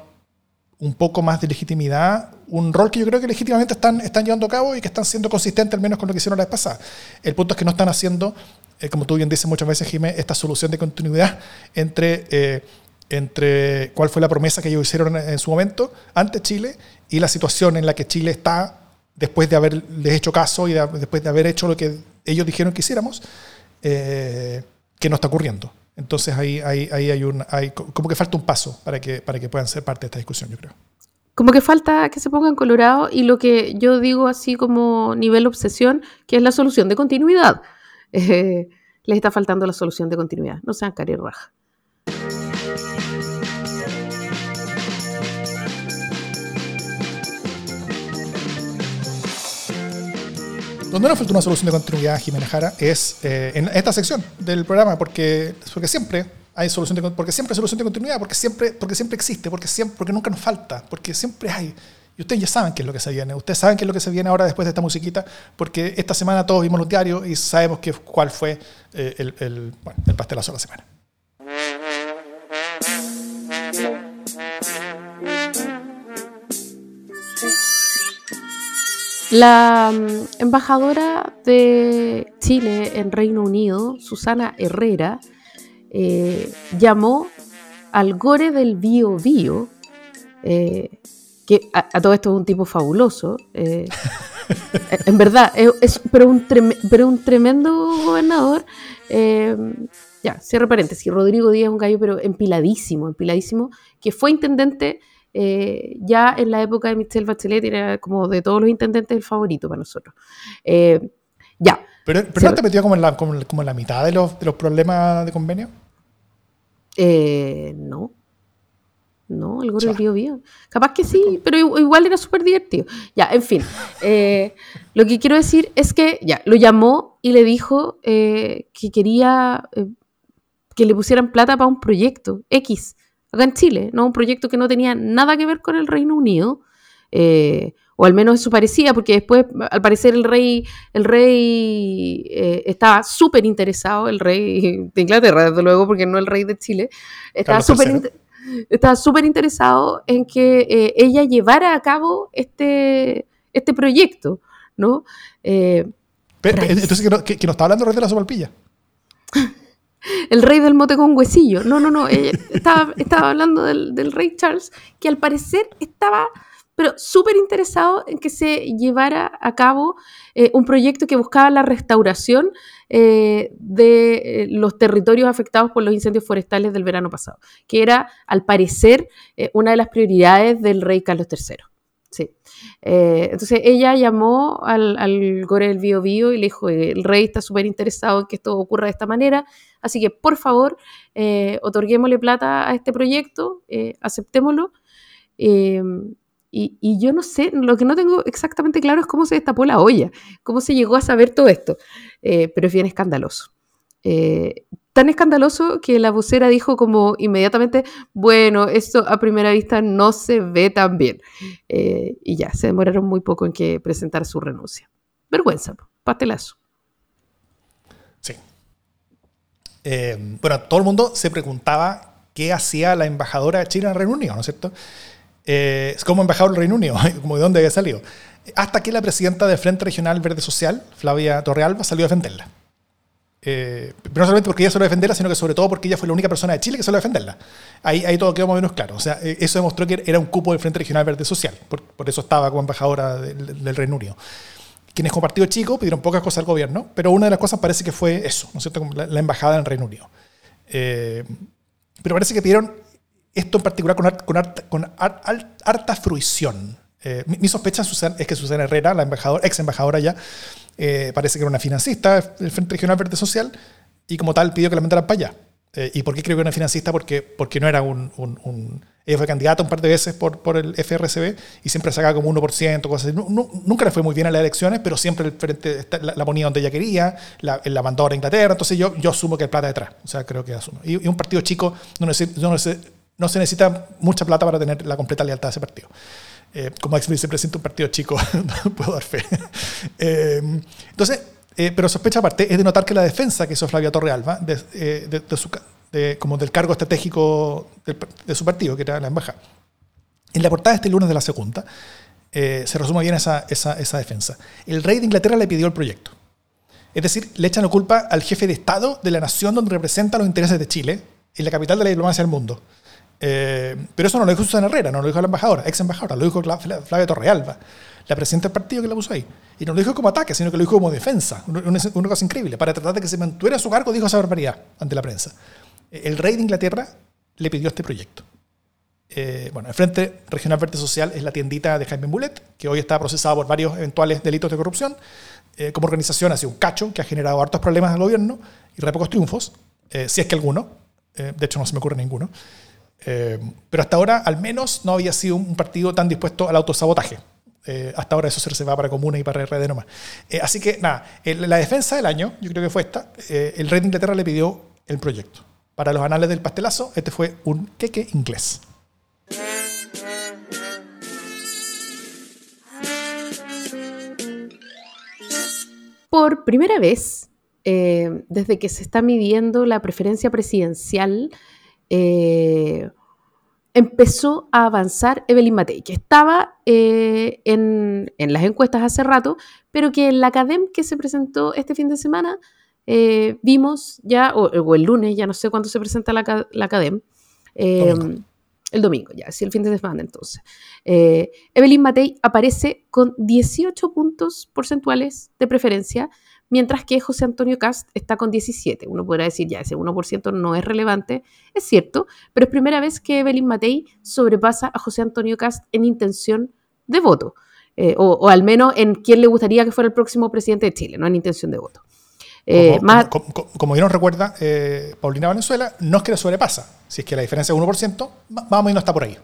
un poco más de legitimidad, un rol que yo creo que legítimamente están, están llevando a cabo y que están siendo consistentes al menos con lo que hicieron la vez pasada. El punto es que no están haciendo, eh, como tú bien dices muchas veces, Jimé, esta solución de continuidad entre, eh, entre cuál fue la promesa que ellos hicieron en, su momento ante Chile y la situación en la que Chile está después de haberles hecho caso y después de haber hecho lo que ellos dijeron que hiciéramos, eh, que no está ocurriendo. Entonces ahí, ahí, ahí hay un, hay, como que falta un paso para que, para que puedan ser parte de esta discusión, yo creo. Como que falta que se pongan colorado y lo que yo digo así como nivel obsesión, que es la solución de continuidad. Eh, les está faltando la solución de continuidad. No sean cari raja. Donde no falta una solución de continuidad, Jimena Jara, es eh, en esta sección del programa, porque, porque siempre hay solución de, porque siempre hay solución de continuidad, porque siempre, porque siempre existe, porque, siempre, porque nunca nos falta, porque siempre hay. Y ustedes ya saben qué es lo que se viene. Ustedes saben qué es lo que se viene ahora después de esta musiquita, porque esta semana todos vimos los diarios y sabemos que, cuál fue eh, el, el pastelazo de la semana. La mm, embajadora de Chile en Reino Unido, Susana Herrera, eh, llamó al gore del Bio Bio, eh, que a, todo esto es un tipo fabuloso. Eh, en verdad, es, pero, un pero un tremendo gobernador. Ya, cierro paréntesis. Rodrigo Díaz es un gallo, pero empiladísimo, empiladísimo, que fue intendente eh, ya en la época de Michelle Bachelet, era como de todos los intendentes el favorito para nosotros. ya. ¿Pero, pero no te metió como en la, como, en la mitad de los, de los problemas de convenio? no. No, el gordo Bio Bio. Capaz que sí, pero igual era súper divertido. Ya, en fin. Eh, lo que quiero decir es que, ya, lo llamó y le dijo eh, que quería eh, que le pusieran plata para un proyecto X, acá en Chile, ¿no? Un proyecto que no tenía nada que ver con el Reino Unido. o al menos eso parecía, porque después, al parecer, el rey, el rey estaba súper interesado, el rey de Inglaterra, desde luego, porque no el rey de Chile, estaba súper interesado estaba súper interesado en que eh, ella llevara a cabo este, este proyecto, ¿no? Eh, entonces, ¿que, nos está hablando el rey de la sopalpilla? el rey del mote con huesillo. No, no, no. estaba, estaba hablando del, rey Charles, que al parecer estaba pero súper interesado en que se llevara a cabo eh, un proyecto que buscaba la restauración eh, de eh, los territorios afectados por los incendios forestales del verano pasado, que era, al parecer, una de las prioridades del rey Carlos III. Sí. entonces ella llamó al, al Gore del Bio Bio y le dijo, el rey está súper interesado en que esto ocurra de esta manera, así que por favor, otorguémosle plata a este proyecto, aceptémoslo. Y, yo no sé, lo que no tengo exactamente claro es cómo se destapó la olla, cómo se llegó a saber todo esto, eh, pero es bien escandaloso. Eh, tan escandaloso que la vocera dijo como inmediatamente, bueno, esto a primera vista no se ve tan bien. Eh, y ya, se demoraron muy poco en que presentar su renuncia. Vergüenza, pastelazo. Sí. Bueno, todo el mundo se preguntaba qué hacía la embajadora de China en Reino Unido, ¿no es cierto? eh, como embajador del Reino Unido, de dónde había salido. Hasta que la presidenta del Frente Regional Verde Social, Flavia Torrealba, salió a defenderla. Eh, no solamente porque ella salió a defenderla, sino que sobre todo porque ella fue la única persona de Chile que salió a defenderla. Ahí, ahí todo quedó más o menos claro. O sea, eh, eso demostró que era un cupo del Frente Regional Verde Social. Por, por eso estaba como embajadora del, Reino Unido. Quienes como partido chico pidieron pocas cosas al gobierno, pero una de las cosas parece que fue eso, ¿no es cierto? La, embajada en Reino Unido. Eh, pero parece que pidieron esto en particular con, con, harta fruición. Eh, mi, sospecha es que Susana Herrera, la embajadora, ex embajadora ya, eh, parece que era una financista del Frente Regional Verde Social y como tal pidió que la mandaran para allá. Eh, ¿Y por qué creo que era una financista? Porque, porque no era un, Ella fue candidata un par de veces por, por el FRCB y siempre sacaba como 1%, cosas así. nunca le fue muy bien a las elecciones, pero siempre el frente la, ponía donde ella quería, la, la mandó a Inglaterra. Entonces yo, yo asumo que hay plata detrás. O sea, creo que asumo. Y, un partido chico no no necesita no se necesita mucha plata para tener la completa lealtad a ese partido. Eh, como ex vicepresidente de un partido chico, puedo dar fe. Eh, entonces, eh, pero sospecha aparte es de notar que la defensa que hizo Flavia Torrealba de, de, su, como del cargo estratégico de, su partido, que era la embajada, en la portada de este lunes de la segunda, se resume bien esa, esa, esa defensa. El rey de Inglaterra le pidió el proyecto. Es decir, le echan la culpa al jefe de Estado de la nación donde representa los intereses de Chile, en la capital de la diplomacia del mundo. Eh, pero eso no lo dijo Susana Herrera, no lo dijo la embajadora, ex embajadora, lo dijo Flavia Torrealba, la presidenta del partido que la puso ahí. Y no lo dijo como ataque, sino que lo dijo como defensa, una, cosa increíble. Para tratar de que se mantuviera su cargo, dijo esa barbaridad ante la prensa. El rey de Inglaterra le pidió este proyecto. Eh, bueno, el Frente Regional Verde Social es la tiendita de Jaime Mulet, que hoy está procesado por varios eventuales delitos de corrupción. Eh, como organización ha sido un cacho que ha generado hartos problemas al gobierno y re pocos triunfos, si es que alguno. de hecho, no se me ocurre ninguno. Eh, pero hasta ahora, al menos, no había sido un partido tan dispuesto al autosabotaje. Eh, hasta ahora eso se reservaba para Comuna y para RD nomás. Eh, así que nada, la defensa del año, yo creo que fue esta, el rey de Inglaterra le pidió el proyecto. Para los anales del pastelazo, este fue un queque inglés. Por primera vez, desde que se está midiendo la preferencia presidencial, eh, empezó a avanzar Evelyn Matei, que estaba eh, en, las encuestas hace rato, pero que en la academia que se presentó este fin de semana eh, vimos ya, o, el lunes, ya no sé cuándo se presenta la, la el domingo, ya, sí, el fin de semana entonces. Eh, Evelyn Matei aparece con 18 puntos porcentuales de preferencia, mientras que José Antonio Cast está con 17. Uno podrá decir, ya, ese 1% no es relevante, es cierto, pero es primera vez que Evelyn Matei sobrepasa a José Antonio Cast en intención de voto, eh, o, al menos en quién le gustaría que fuera el próximo presidente de Chile, no en intención de voto. Eh, como, como, bien nos recuerda eh, Paulina Valenzuela, no es que le sobrepasa. Si es que la diferencia es 1%, vamos y no está por ahí.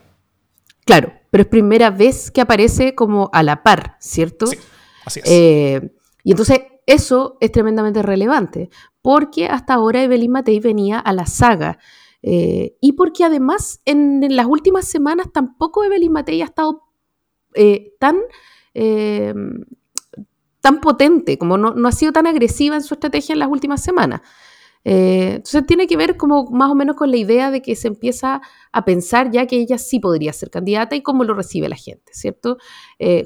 Claro, pero es primera vez que aparece como a la par, ¿cierto? Sí, así es. y entonces eso es tremendamente relevante, porque hasta ahora Evelyn Matei venía a la saga. y porque además en, en, las últimas semanas tampoco Evelyn Matei ha estado eh, tan, eh, tan potente, como no, ha sido tan agresiva en su estrategia en las últimas semanas. Eh, entonces tiene que ver como más o menos con la idea de que se empieza a pensar ya que ella sí podría ser candidata y cómo lo recibe la gente, ¿cierto?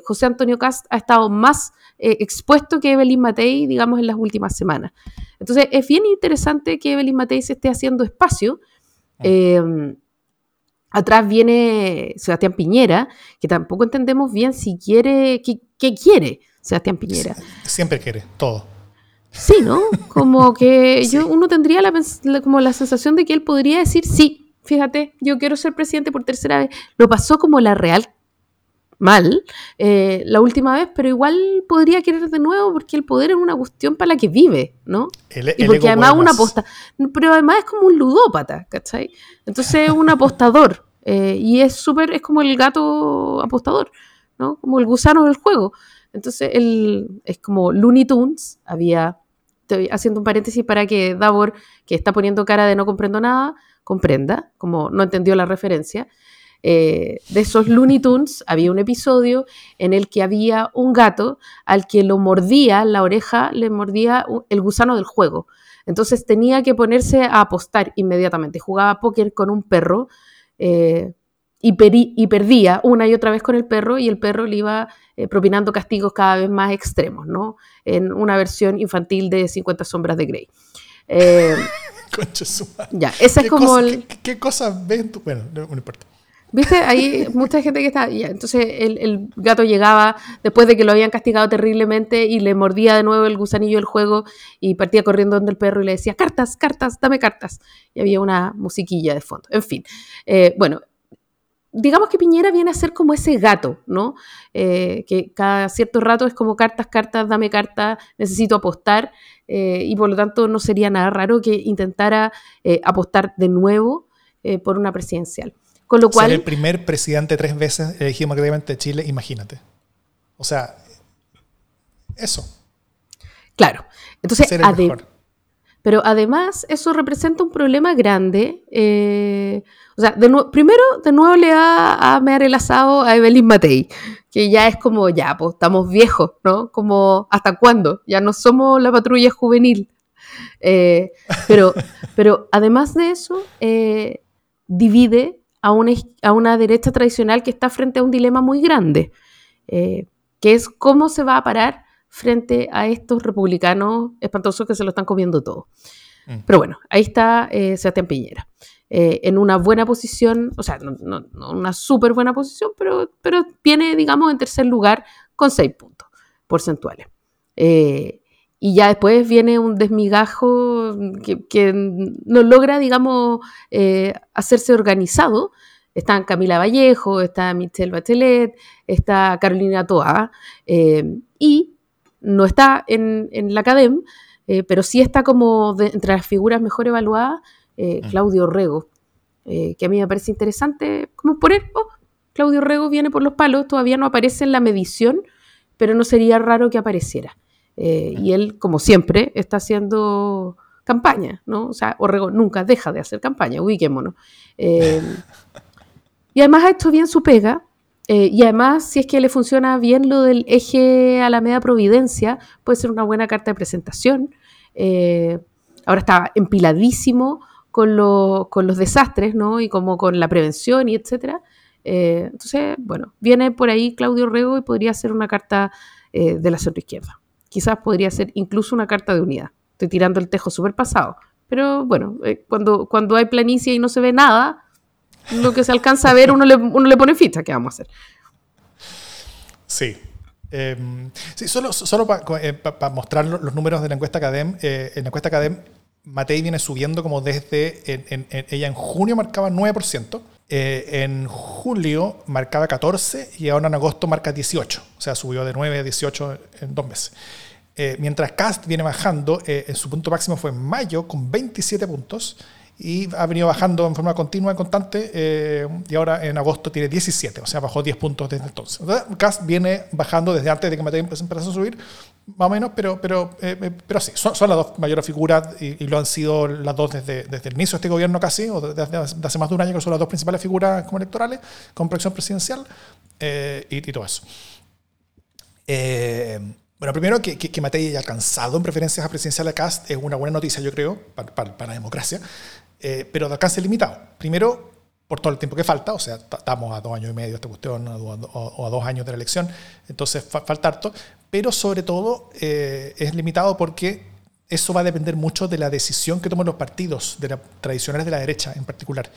José Antonio Cast ha estado más expuesto que Evelyn Matei, digamos, en las últimas semanas. Entonces es bien interesante que Evelyn Matei se esté haciendo espacio. Mm. Atrás viene Sebastián Piñera, que tampoco entendemos bien si quiere, qué, quiere Sebastián Piñera. Siempre quiere, todo. Sí, ¿no? Como que yo, uno tendría la, como la sensación de que él podría decir, sí, fíjate, yo quiero ser presidente por tercera vez. Lo pasó como la real mal eh, la última vez, pero igual podría querer de nuevo porque el poder es una cuestión para la que vive, ¿no? y porque además una aposta, pero además es como un ludópata, ¿cachai? Entonces es un apostador eh, y es súper, es como el gato apostador, ¿no? Como el gusano del juego. Entonces él es como Looney Tunes, había, estoy haciendo un paréntesis para que Davor, que está poniendo cara de no comprendo nada, comprenda, como no entendió la referencia. Eh, de esos Looney Tunes había un episodio en el que había un gato al que lo mordía, la oreja le mordía el gusano del juego. Entonces tenía que ponerse a apostar inmediatamente. Jugaba póker con un perro eh, y, perdía una y otra vez con el perro y el perro le iba eh, propinando castigos cada vez más extremos, ¿no? En una versión infantil de 50 sombras de Grey. Eh, ya, esa es como ¿qué, cosas ves en tu...? Bueno, no, importa. ¿Viste? Hay mucha gente que está. entonces el, el, gato llegaba después de que lo habían castigado terriblemente y le mordía de nuevo el gusanillo del juego y partía corriendo donde el perro y le decía: Cartas, cartas, dame cartas. Y había una musiquilla de fondo. En fin. Eh, bueno, digamos que Piñera viene a ser como ese gato, ¿no? Eh, que cada cierto rato es como cartas, cartas, dame cartas, necesito apostar. Eh, y por lo tanto no sería nada raro que intentara apostar de nuevo por una presidencial. Con lo cual, Ser el primer presidente tres veces elegido democráticamente de Chile, imagínate. O sea, eso. Claro. Entonces, pero además eso representa un problema grande. Eh, o sea, primero, de nuevo le va a mear el asado a Evelyn Matei, que ya es como, ya, pues estamos viejos, ¿no? Como, ¿hasta cuándo? Ya no somos la patrulla juvenil. Eh, pero, pero además de eso, eh, divide a una, a una derecha tradicional que está frente a un dilema muy grande, eh, que es cómo se va a parar frente a estos republicanos espantosos que se lo están comiendo todo. Mm. Pero bueno, ahí está eh, Sebastián Piñera. Eh, en una buena posición, o sea, no, no, una súper buena posición, pero, pero viene, digamos, en tercer lugar con seis puntos porcentuales. Y ya después viene un desmigajo que, no logra, digamos, eh, hacerse organizado. Está Camila Vallejo, está Michelle Bachelet, está Carolina Toa, eh, y no está en, la academia, eh, pero sí está como entre las figuras mejor evaluadas, mm. Claudio Rego, que a mí me parece interesante, como poner, oh, Claudio Rego viene por los palos, todavía no aparece en la medición, pero no sería raro que apareciera. Eh, y él, como siempre, está haciendo campaña, ¿no? O sea, Orrego nunca deja de hacer campaña, ubiquémonos. Eh, y además ha hecho bien su pega, eh, y además, si es que le funciona bien lo del eje a la media Providencia, puede ser una buena carta de presentación. ahora está empiladísimo con, con, los desastres, ¿no? Y como con la prevención y etcétera. entonces, bueno, viene por ahí Claudio Orrego y podría ser una carta de la centro izquierda quizás podría ser incluso una carta de unidad. Estoy tirando el tejo súper pasado. Pero bueno, eh, cuando, cuando hay planicie y no se ve nada, lo que se alcanza a ver uno le, uno le pone ficha, ¿qué vamos a hacer? Sí. Em, sí, solo, solo para eh, mostrar los números de la encuesta Cadem, eh, en la encuesta Cadem, Matei viene subiendo como desde, ella en junio marcaba 9%, eh, en julio marcaba 14% y ahora en agosto marca 18%, o sea, subió de 9 a 18 en dos meses. mientras Cast viene bajando, en su punto máximo fue en mayo con 27 puntos y ha venido bajando en forma continua y constante eh, y ahora en agosto tiene 17, o sea, bajó 10 puntos desde entonces. CAS viene bajando desde antes de que Matei empezó a subir, más o menos, pero, pero, eh, eh, pero sí, son, las dos mayores figuras y, lo han sido las dos desde, desde el inicio de este gobierno casi, o desde, hace más de un año que son las dos principales figuras como electorales, con proyección presidencial y, todo eso. Bueno, primero que, que, Matei haya alcanzado en preferencias a presidencial de Cast es una buena noticia, yo creo, para, para la democracia. Eh, pero de alcance limitado. Primero, por todo el tiempo que falta, o sea, estamos a dos años y medio de esta cuestión, o, a dos años de la elección, entonces falta harto, pero sobre todo eh, es limitado porque eso va a depender mucho de la decisión que tomen los partidos, de tradicionales de la derecha en particular.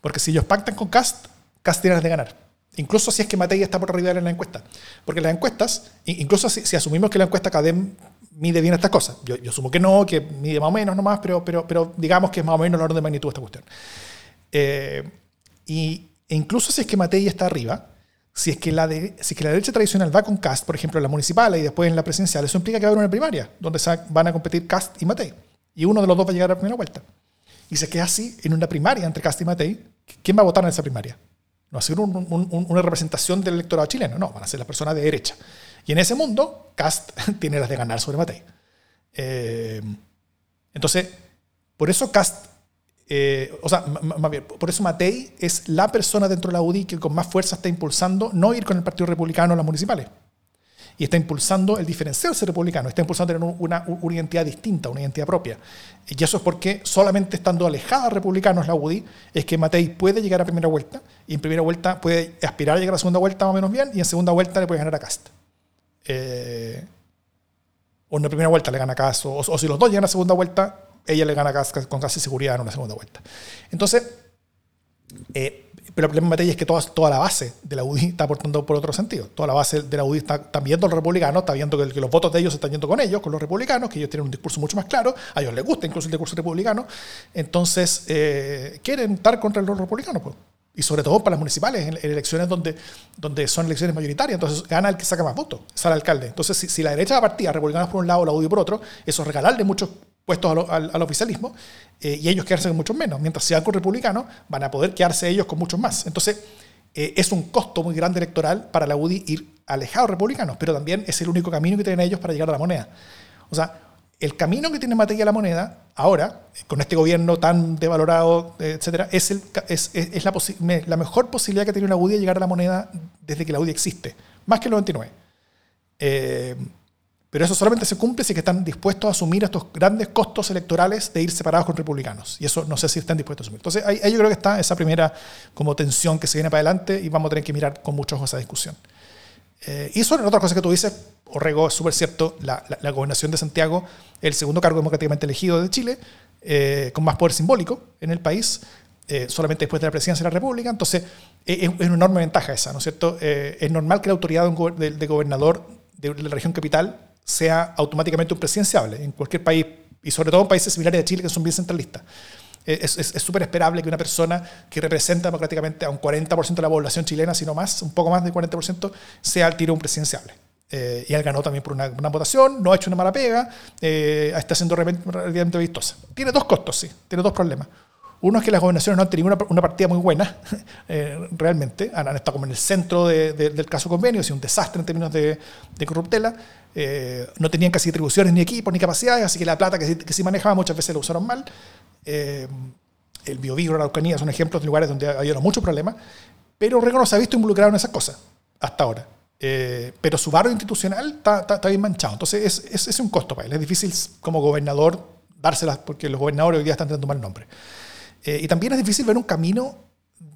Porque si ellos pactan con Cast, Cast tiene de ganar. Incluso si es que Matei está por arriba en la encuesta. Porque las encuestas, incluso si, si asumimos que la encuesta Cadem mide bien estas cosas. Yo, yo, que no, que mide más o menos nomás, pero, pero, pero digamos que es más o menos el orden de magnitud de esta cuestión. Eh, y, e incluso si es que Matei está arriba, si es, que la de, si es que la derecha tradicional va con Cast, por ejemplo, en la municipal y después en la presidencial, eso implica que va a haber una primaria, donde van a competir Cast y Matei. Y uno de los dos va a llegar a la primera vuelta. Y si es que es así, en una primaria entre Cast y Matei, ¿quién va a votar en esa primaria? No va a ser una representación del electorado chileno, no, van a ser las personas de derecha. Y en ese mundo, Cast tiene las de ganar sobre Matei. Eh, entonces, por eso Cast, eh, o sea, más bien, por eso Matei es la persona dentro de la UDI que con más fuerza está impulsando no ir con el Partido Republicano a las municipales. Y está impulsando el diferenciarse republicano, está impulsando tener una, identidad distinta, una identidad propia. Y eso es porque solamente estando alejada de republicanos la UDI es que Matei puede llegar a primera vuelta y en primera vuelta puede aspirar a llegar a segunda vuelta más o menos bien y en segunda vuelta le puede ganar a Cast. Eh, o en la primera vuelta le gana Cas, o, si los dos llegan a segunda vuelta, ella le gana Cas con casi seguridad en una segunda vuelta. Entonces, eh, pero el problema Matei es que toda, toda la base de la UDI está aportando por otro sentido. Toda la base de la UDI está, viendo a los republicanos, está viendo que, los votos de ellos se están yendo con ellos, con los republicanos, que ellos tienen un discurso mucho más claro, a ellos les gusta incluso el discurso republicano, entonces eh, quieren estar contra los republicanos. Pues y sobre todo para las municipales, en, elecciones donde, donde son elecciones mayoritarias, entonces gana el que saca más votos, sale alcalde. Entonces, si, la derecha va a partir, republicanos por un lado, la UDI por otro, eso es regalarle muchos puestos al, oficialismo eh, y ellos quedarse con muchos menos. Mientras si van con republicanos, van a poder quedarse ellos con muchos más. Entonces, eh, es un costo muy grande electoral para la UDI ir alejados republicanos, pero también es el único camino que tienen ellos para llegar a la moneda. O sea, el camino que tiene materia la moneda ahora, con este gobierno tan devalorado, etcétera, es, la, la, mejor posibilidad que tiene una UDI de llegar a la moneda desde que la UDI existe, más que el 99. Eh, pero eso solamente se cumple si están dispuestos a asumir estos grandes costos electorales de ir separados con republicanos. Y eso no sé si están dispuestos a asumir. Entonces, ahí, yo creo que está esa primera como tensión que se viene para adelante y vamos a tener que mirar con mucho ojos esa discusión. Eh, y sobre otra cosa que tú dices, Orrego, es súper cierto, la, la, gobernación de Santiago, el segundo cargo democráticamente elegido de Chile, eh, con más poder simbólico en el país, eh, solamente después de la presidencia de la República. Entonces, es, una enorme ventaja esa, ¿no es cierto? es normal que la autoridad de, de, gobernador de la región capital sea automáticamente un presidenciable en cualquier país, y sobre todo en países similares a Chile que son bien centralistas es súper esperable que una persona que representa democráticamente a un 40% de la población chilena, sino más, un poco más del 40%, sea al tiro un presidenciable. Eh, y él ganó también por una, votación, no ha hecho una mala pega, eh, está siendo realmente vistosa. Tiene dos costos, sí, tiene dos problemas. Uno es que las gobernaciones no han tenido una, partida muy buena, eh, realmente. Han, estado como en el centro del caso convenio, es un desastre en términos de, corruptela. no tenían casi atribuciones, ni equipos, ni capacidades, así que la plata que, que sí manejaba muchas veces la usaron mal. Eh, el Biobío, la Araucanía son ejemplos de lugares donde ha habido muchos problemas, pero Rego no se ha visto involucrado en esas cosas hasta ahora. Eh, pero su barrio institucional está, bien manchado. Entonces, es, es, un costo para él. Es difícil como gobernador dárselas porque los gobernadores hoy día están teniendo mal nombre. Eh, y también es difícil ver un camino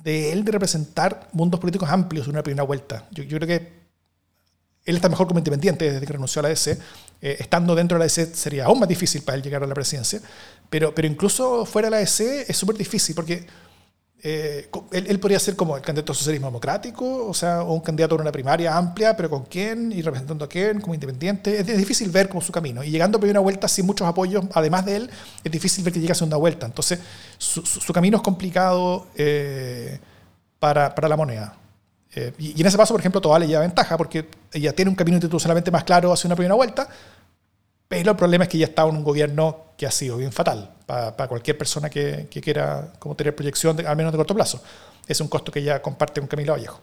de él de representar mundos políticos amplios en una primera vuelta. Yo, yo creo que él está mejor como independiente desde que renunció a la EC. Eh, estando dentro de la EC sería aún más difícil para él llegar a la presidencia. Pero, pero incluso fuera de la EC es súper difícil porque eh, él, podría ser como el candidato socialismo democrático, o sea, o un candidato a una primaria amplia, pero con quién y representando a quién, como independiente. Es, difícil ver como su camino. Y llegando a primera vuelta sin muchos apoyos, además de él, es difícil ver que llegue a segunda vuelta. Entonces, su, camino es complicado eh, para, para, la moneda. Eh, y, en ese paso, por ejemplo, Toa le lleva ventaja porque ella tiene un camino institucionalmente más claro hacia una primera vuelta, pero el problema es que ya está en un gobierno que ha sido bien fatal para, cualquier persona que, quiera como tener proyección, al menos de corto plazo. Es un costo que ya comparte con Camila Vallejo.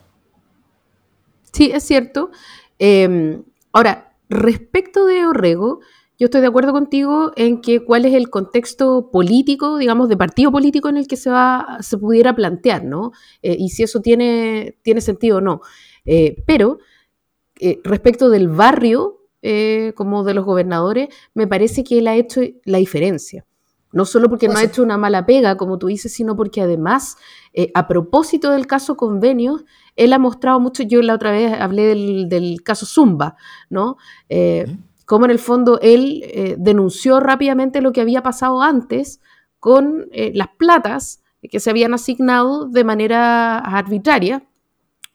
Sí, es cierto. Em, ahora, respecto de Orrego, yo estoy de acuerdo contigo en que cuál es el contexto político, digamos, de partido político en el que se va, se pudiera plantear, ¿no? Eh, y si eso tiene, tiene sentido o no. Eh, pero eh, respecto del barrio, como de los gobernadores, me parece que él ha hecho la diferencia. No solo porque no ha hecho una mala pega, como tú dices, sino porque además, a propósito del caso convenios, él ha mostrado mucho, yo la otra vez hablé del, caso Zumba, ¿no? Eh, como en el fondo él denunció rápidamente lo que había pasado antes con las platas que se habían asignado de manera arbitraria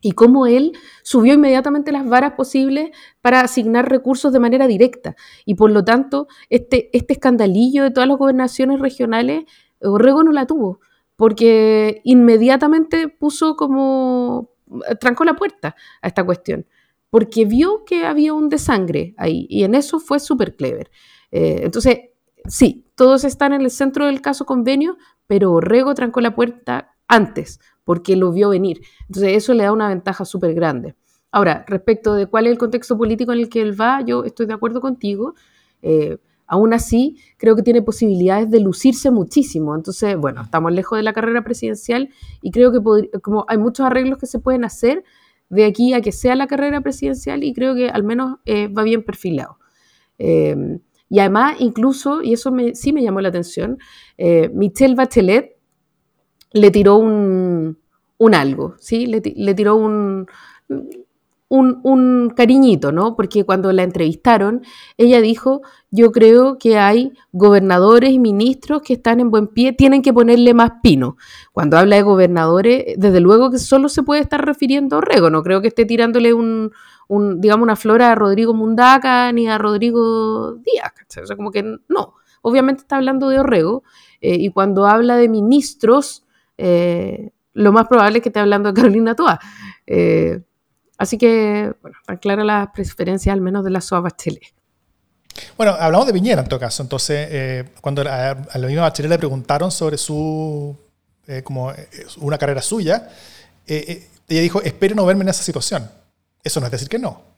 y cómo él subió inmediatamente las varas posibles para asignar recursos de manera directa. Y por lo tanto, este, este escandalillo de todas las gobernaciones regionales, Orrego no la tuvo, porque inmediatamente puso como, trancó la puerta a esta cuestión, porque vio que había un desangre ahí, y en eso fue súper clever. Eh, entonces, sí, todos están en el centro del caso convenio, pero Orrego trancó la puerta antes, porque lo vio venir. Entonces eso le da una ventaja súper grande. Ahora, respecto de cuál es el contexto político en el que él va, yo estoy de acuerdo contigo. Eh, aún así, creo que tiene posibilidades de lucirse muchísimo. Entonces, bueno, estamos lejos de la carrera presidencial y creo que como hay muchos arreglos que se pueden hacer de aquí a que sea la carrera presidencial y creo que al menos eh, va bien perfilado. Eh, y además, incluso, y eso sí me llamó la atención, Michelle Bachelet le tiró un, un algo, ¿sí? Le, tiró un, un, cariñito, ¿no? Porque cuando la entrevistaron, ella dijo, yo creo que hay gobernadores y ministros que están en buen pie, tienen que ponerle más pino. Cuando habla de gobernadores, desde luego que solo se puede estar refiriendo a Orrego, no creo que esté tirándole un, un digamos, una flora a Rodrigo Mundaca ni a Rodrigo Díaz, O sea, como que no. Obviamente está hablando de Orrego, eh, y cuando habla de ministros, eh, lo más probable es que esté hablando de Carolina Toa. Eh, así que, bueno, aclara las preferencias al menos de la SOA Bachelet. Bueno, hablamos de Piñera en todo caso. Entonces, eh, cuando a, la misma Bachelet le preguntaron sobre su, como una carrera suya, ella dijo, espero no verme en esa situación. Eso no es decir que no.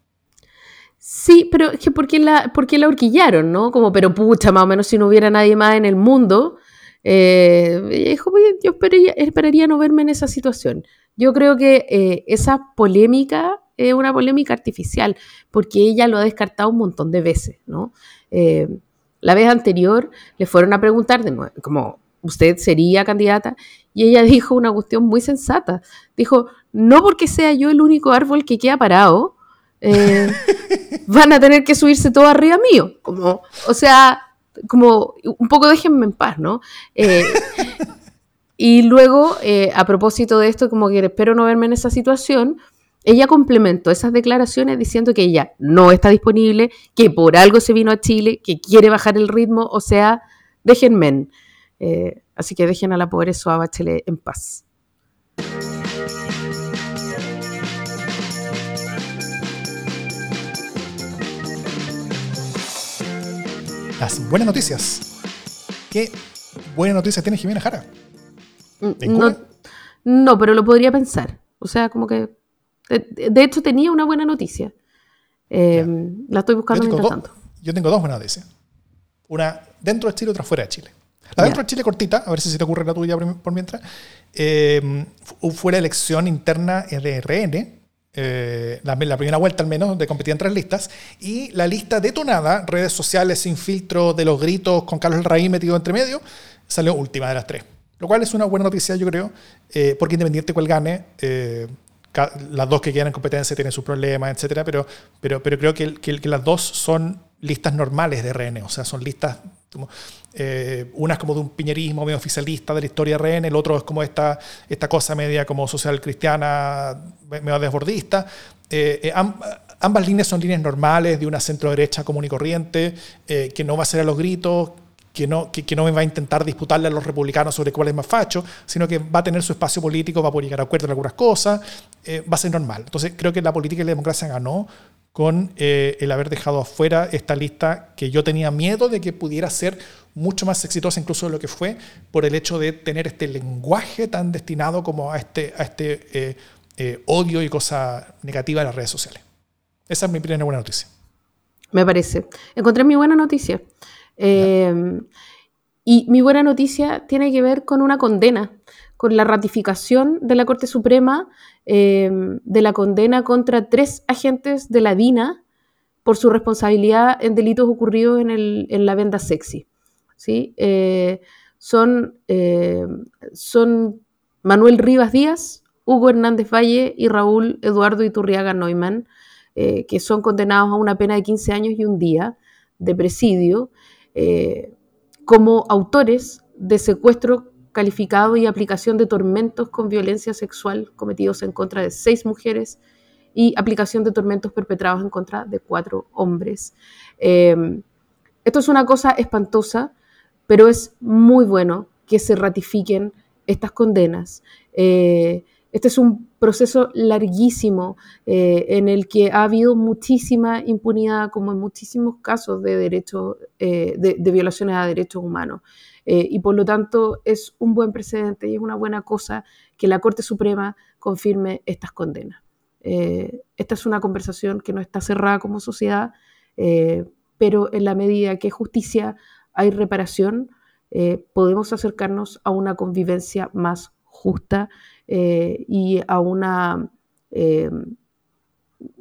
Sí, pero es que ¿por qué la, por qué la horquillaron, no? Como, pero pucha, más o menos si no hubiera nadie más en el mundo, eh, dijo, yo esperaría, no verme en esa situación. Yo creo que eh, esa polémica es una polémica artificial, porque ella lo ha descartado un montón de veces, ¿no? Eh, la vez anterior le fueron a preguntar de nuevo, como, ¿usted sería candidata? Y ella dijo una cuestión muy sensata. Dijo, no porque sea yo el único árbol que queda parado, eh, van a tener que subirse todo arriba mío. Como, o sea, como un poco déjenme en paz, ¿no? Eh, y luego, eh, a propósito de esto, como que espero no verme en esa situación, ella complementó esas declaraciones diciendo que ella no está disponible, que por algo se vino a Chile, que quiere bajar el ritmo, o sea, déjenme. Eh, así que dejen a la pobre Soa Bachelet en paz. las buenas noticias. ¿Qué buenas noticias tiene Jimena Jara? Mm, no, pero lo podría pensar. O sea, como que. De, hecho, tenía una buena noticia. Em, la estoy buscando mientras tanto. Yo tengo dos buenas noticias. Una dentro de Chile y otra fuera de Chile. La dentro de Chile cortita, a ver si se te ocurre la tuya por mientras. Eh, fue la elección interna de RN, eh, la, primera vuelta al menos, donde competían tres listas, y la lista detonada, redes sociales sin filtro de los gritos con Carlos Raín metido entre medio, salió última de las tres. Lo cual es una buena noticia, yo creo, eh, porque independiente cuál gane, eh, las dos que quedan en competencia tienen sus problemas, etcétera, pero, pero, pero creo que, que, las dos son listas normales de RN, o sea, son listas Como, eh, una es como de un piñerismo medio oficialista de la historia RN, el otro es como esta, esta cosa media como social cristiana, medio desbordista. Eh, eh, ambas líneas son líneas normales de una centro derecha común y corriente, que no va a ser a los gritos, que no, que, no va a intentar disputarle a los republicanos sobre cuál es más facho, sino que va a tener su espacio político, va a poder llegar a acuerdo en algunas cosas, va a ser normal. Entonces creo que la política y la democracia ganó con el haber dejado afuera esta lista que yo tenía miedo de que pudiera ser mucho más exitosa incluso de lo que fue por el hecho de tener este lenguaje tan destinado como a este, a este eh, eh, odio y cosa negativa en las redes sociales. Esa es mi primera buena noticia. Me parece. Encontré mi buena noticia. Em, y mi buena noticia tiene que ver con una condena, con la ratificación de la Corte Suprema em, de la condena contra tres agentes de la DINA por su responsabilidad en delitos ocurridos en, la venda sexy. ¿sí? Eh, son, eh, son Manuel Rivas Díaz, Hugo Hernández Valle y Raúl Eduardo Iturriaga Neumann, eh, que son condenados a una pena de 15 años y un día de presidio como autores de secuestro calificado y aplicación de tormentos con violencia sexual cometidos en contra de seis mujeres y aplicación de tormentos perpetrados en contra de cuatro hombres. esto es una cosa espantosa pero es muy bueno que se ratifiquen estas condenas. Eh, este es un proceso larguísimo eh, en el que ha habido muchísima impunidad, como en muchísimos casos de, eh, violaciones a derechos humanos. y por lo tanto es un buen precedente y es una buena cosa que la Corte Suprema confirme estas condenas. esta es una conversación que no está cerrada como sociedad, pero en la medida que justicia hay reparación, eh, podemos acercarnos a una convivencia más justa eh, y a una, eh,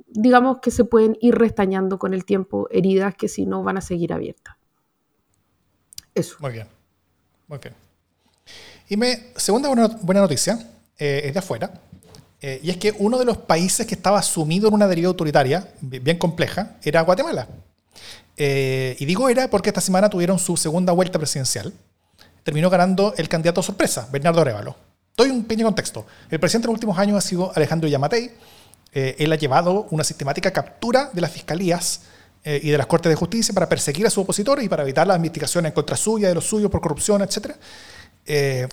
digamos que se pueden ir restañando con el tiempo heridas que si no van a seguir abiertas. Eso. Muy bien, muy bien. Y mi segunda buena, noticia es de afuera, y es que uno de los países que estaba sumido en una deriva autoritaria bien compleja era Guatemala. Eh, y digo era porque esta semana tuvieron su segunda vuelta presidencial. Terminó ganando el candidato sorpresa, Bernardo Arevalo. Doy un pequeño contexto. El presidente en los últimos años ha sido Alejandro Yamatei. Eh, él ha llevado una sistemática captura de las fiscalías eh, y de las cortes de justicia para perseguir a sus opositores y para evitar las investigaciones en contra suya, de los suyos por corrupción, etc.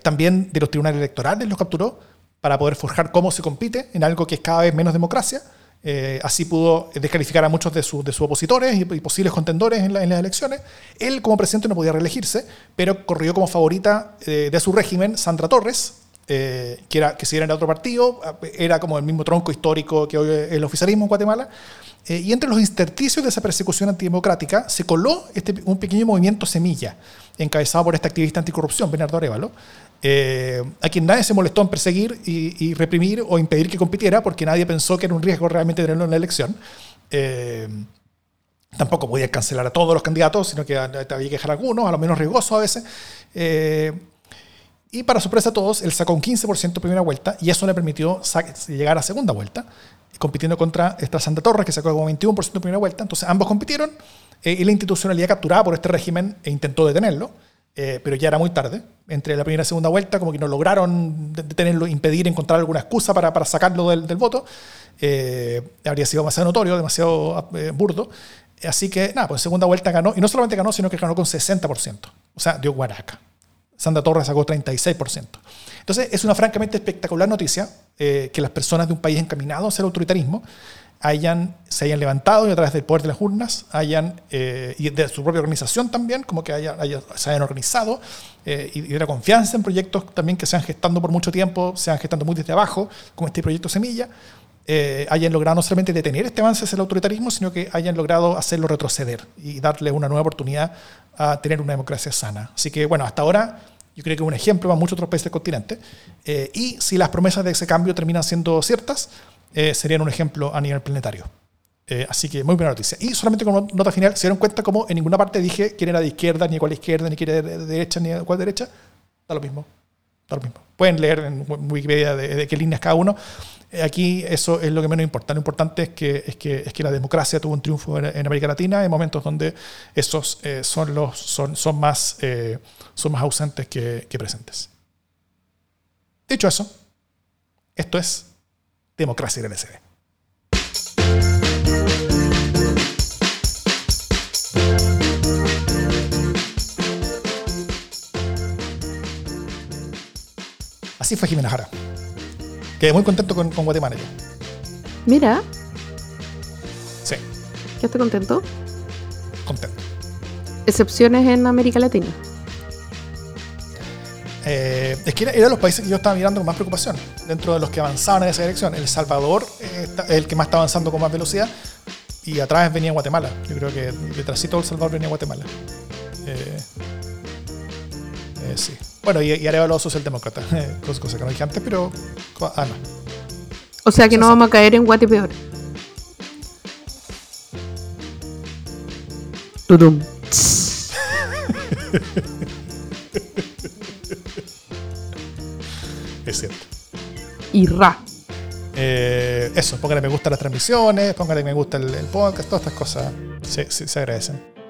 también de los tribunales electorales los capturó para poder forjar cómo se compite en algo que es cada vez menos democracia eh, así pudo descalificar a muchos de, sus opositores y, posibles contendores en, las elecciones. Él como presidente no podía reelegirse, pero corrió como favorita eh, de su régimen Sandra Torres, eh, que, era, que si era de otro partido, era como el mismo tronco histórico que hoy el oficialismo en Guatemala. y entre los intersticios de esa persecución antidemocrática se coló este, un pequeño movimiento semilla, encabezado por este activista anticorrupción, Bernardo Arevalo, eh, a quien nadie se molestó en perseguir y, reprimir o impedir que compitiera porque nadie pensó que era un riesgo realmente tenerlo en la elección. Eh, tampoco podía cancelar a todos los candidatos, sino que había que dejar algunos, a lo menos riesgosos a veces. Eh, y para sorpresa de todos, él sacó un 15% primera vuelta y eso le permitió llegar a segunda vuelta, compitiendo contra esta Santa Torres, que sacó como 21% primera vuelta. Entonces ambos compitieron y la institucionalidad capturada por este régimen e intentó detenerlo. Eh, pero ya era muy tarde. Entre la primera y segunda vuelta, como que no lograron detenerlo, impedir, encontrar alguna excusa para, para sacarlo del, del voto. Eh, habría sido demasiado notorio, demasiado eh, burdo. Así que, nada, pues segunda vuelta ganó, y no solamente ganó, sino que ganó con 60%. O sea, dio Guaraca. Sandra Torres sacó 36%. Entonces, es una francamente espectacular noticia que las personas de un país encaminado hacia el autoritarismo hayan, se hayan levantado y a través del poder de las urnas hayan, eh, y de su propia organización también, como que se hayan organizado eh, y, de la confianza en proyectos también que se han gestando por mucho tiempo, se han gestando muy desde abajo, como este proyecto Semilla, eh, hayan logrado no solamente detener este avance hacia el autoritarismo, sino que hayan logrado hacerlo retroceder y darle una nueva oportunidad a tener una democracia sana. Así que, bueno, hasta ahora yo creo que es un ejemplo para muchos otros países del continente. y si las promesas de ese cambio terminan siendo ciertas, eh, serían un ejemplo a nivel planetario. Eh, así que muy buena noticia. Y solamente como nota final, se dieron cuenta como en ninguna parte dije quién era de izquierda, ni cuál izquierda, ni quién era de derecha, ni cuál derecha. Da lo mismo. Da lo mismo. Pueden leer en Wikipedia de, qué líneas cada uno. Aquí eso es lo que menos importa. Lo importante es que, es que, es que la democracia tuvo un triunfo en, América Latina en momentos donde esos eh, son, los, son, son, más, eh, son más ausentes que, presentes. Dicho eso, esto es Democracia en el LSD. Así fue Jimena Jara. Quedé muy contento con, Guatemala Mira. Sí. ¿Quedaste contento? Contento. ¿Excepciones en América Latina? Eh, es que era, los países que yo estaba mirando con más preocupación, dentro de los que avanzaban en esa dirección. El Salvador eh, es el que más está avanzando con más velocidad y atrás venía Guatemala. Yo creo que detrásito del Salvador venía Guatemala. Eh, sí. Bueno, y, y Arevalo socialdemócrata, cosa que no dije antes, pero. Ah, no. O sea que no vamos a caer en Guate peor. Tudum. es cierto. Y ra. Eh, eso, póngale me gusta las transmisiones, póngale me gusta el, podcast, todas estas cosas se, se agradecen.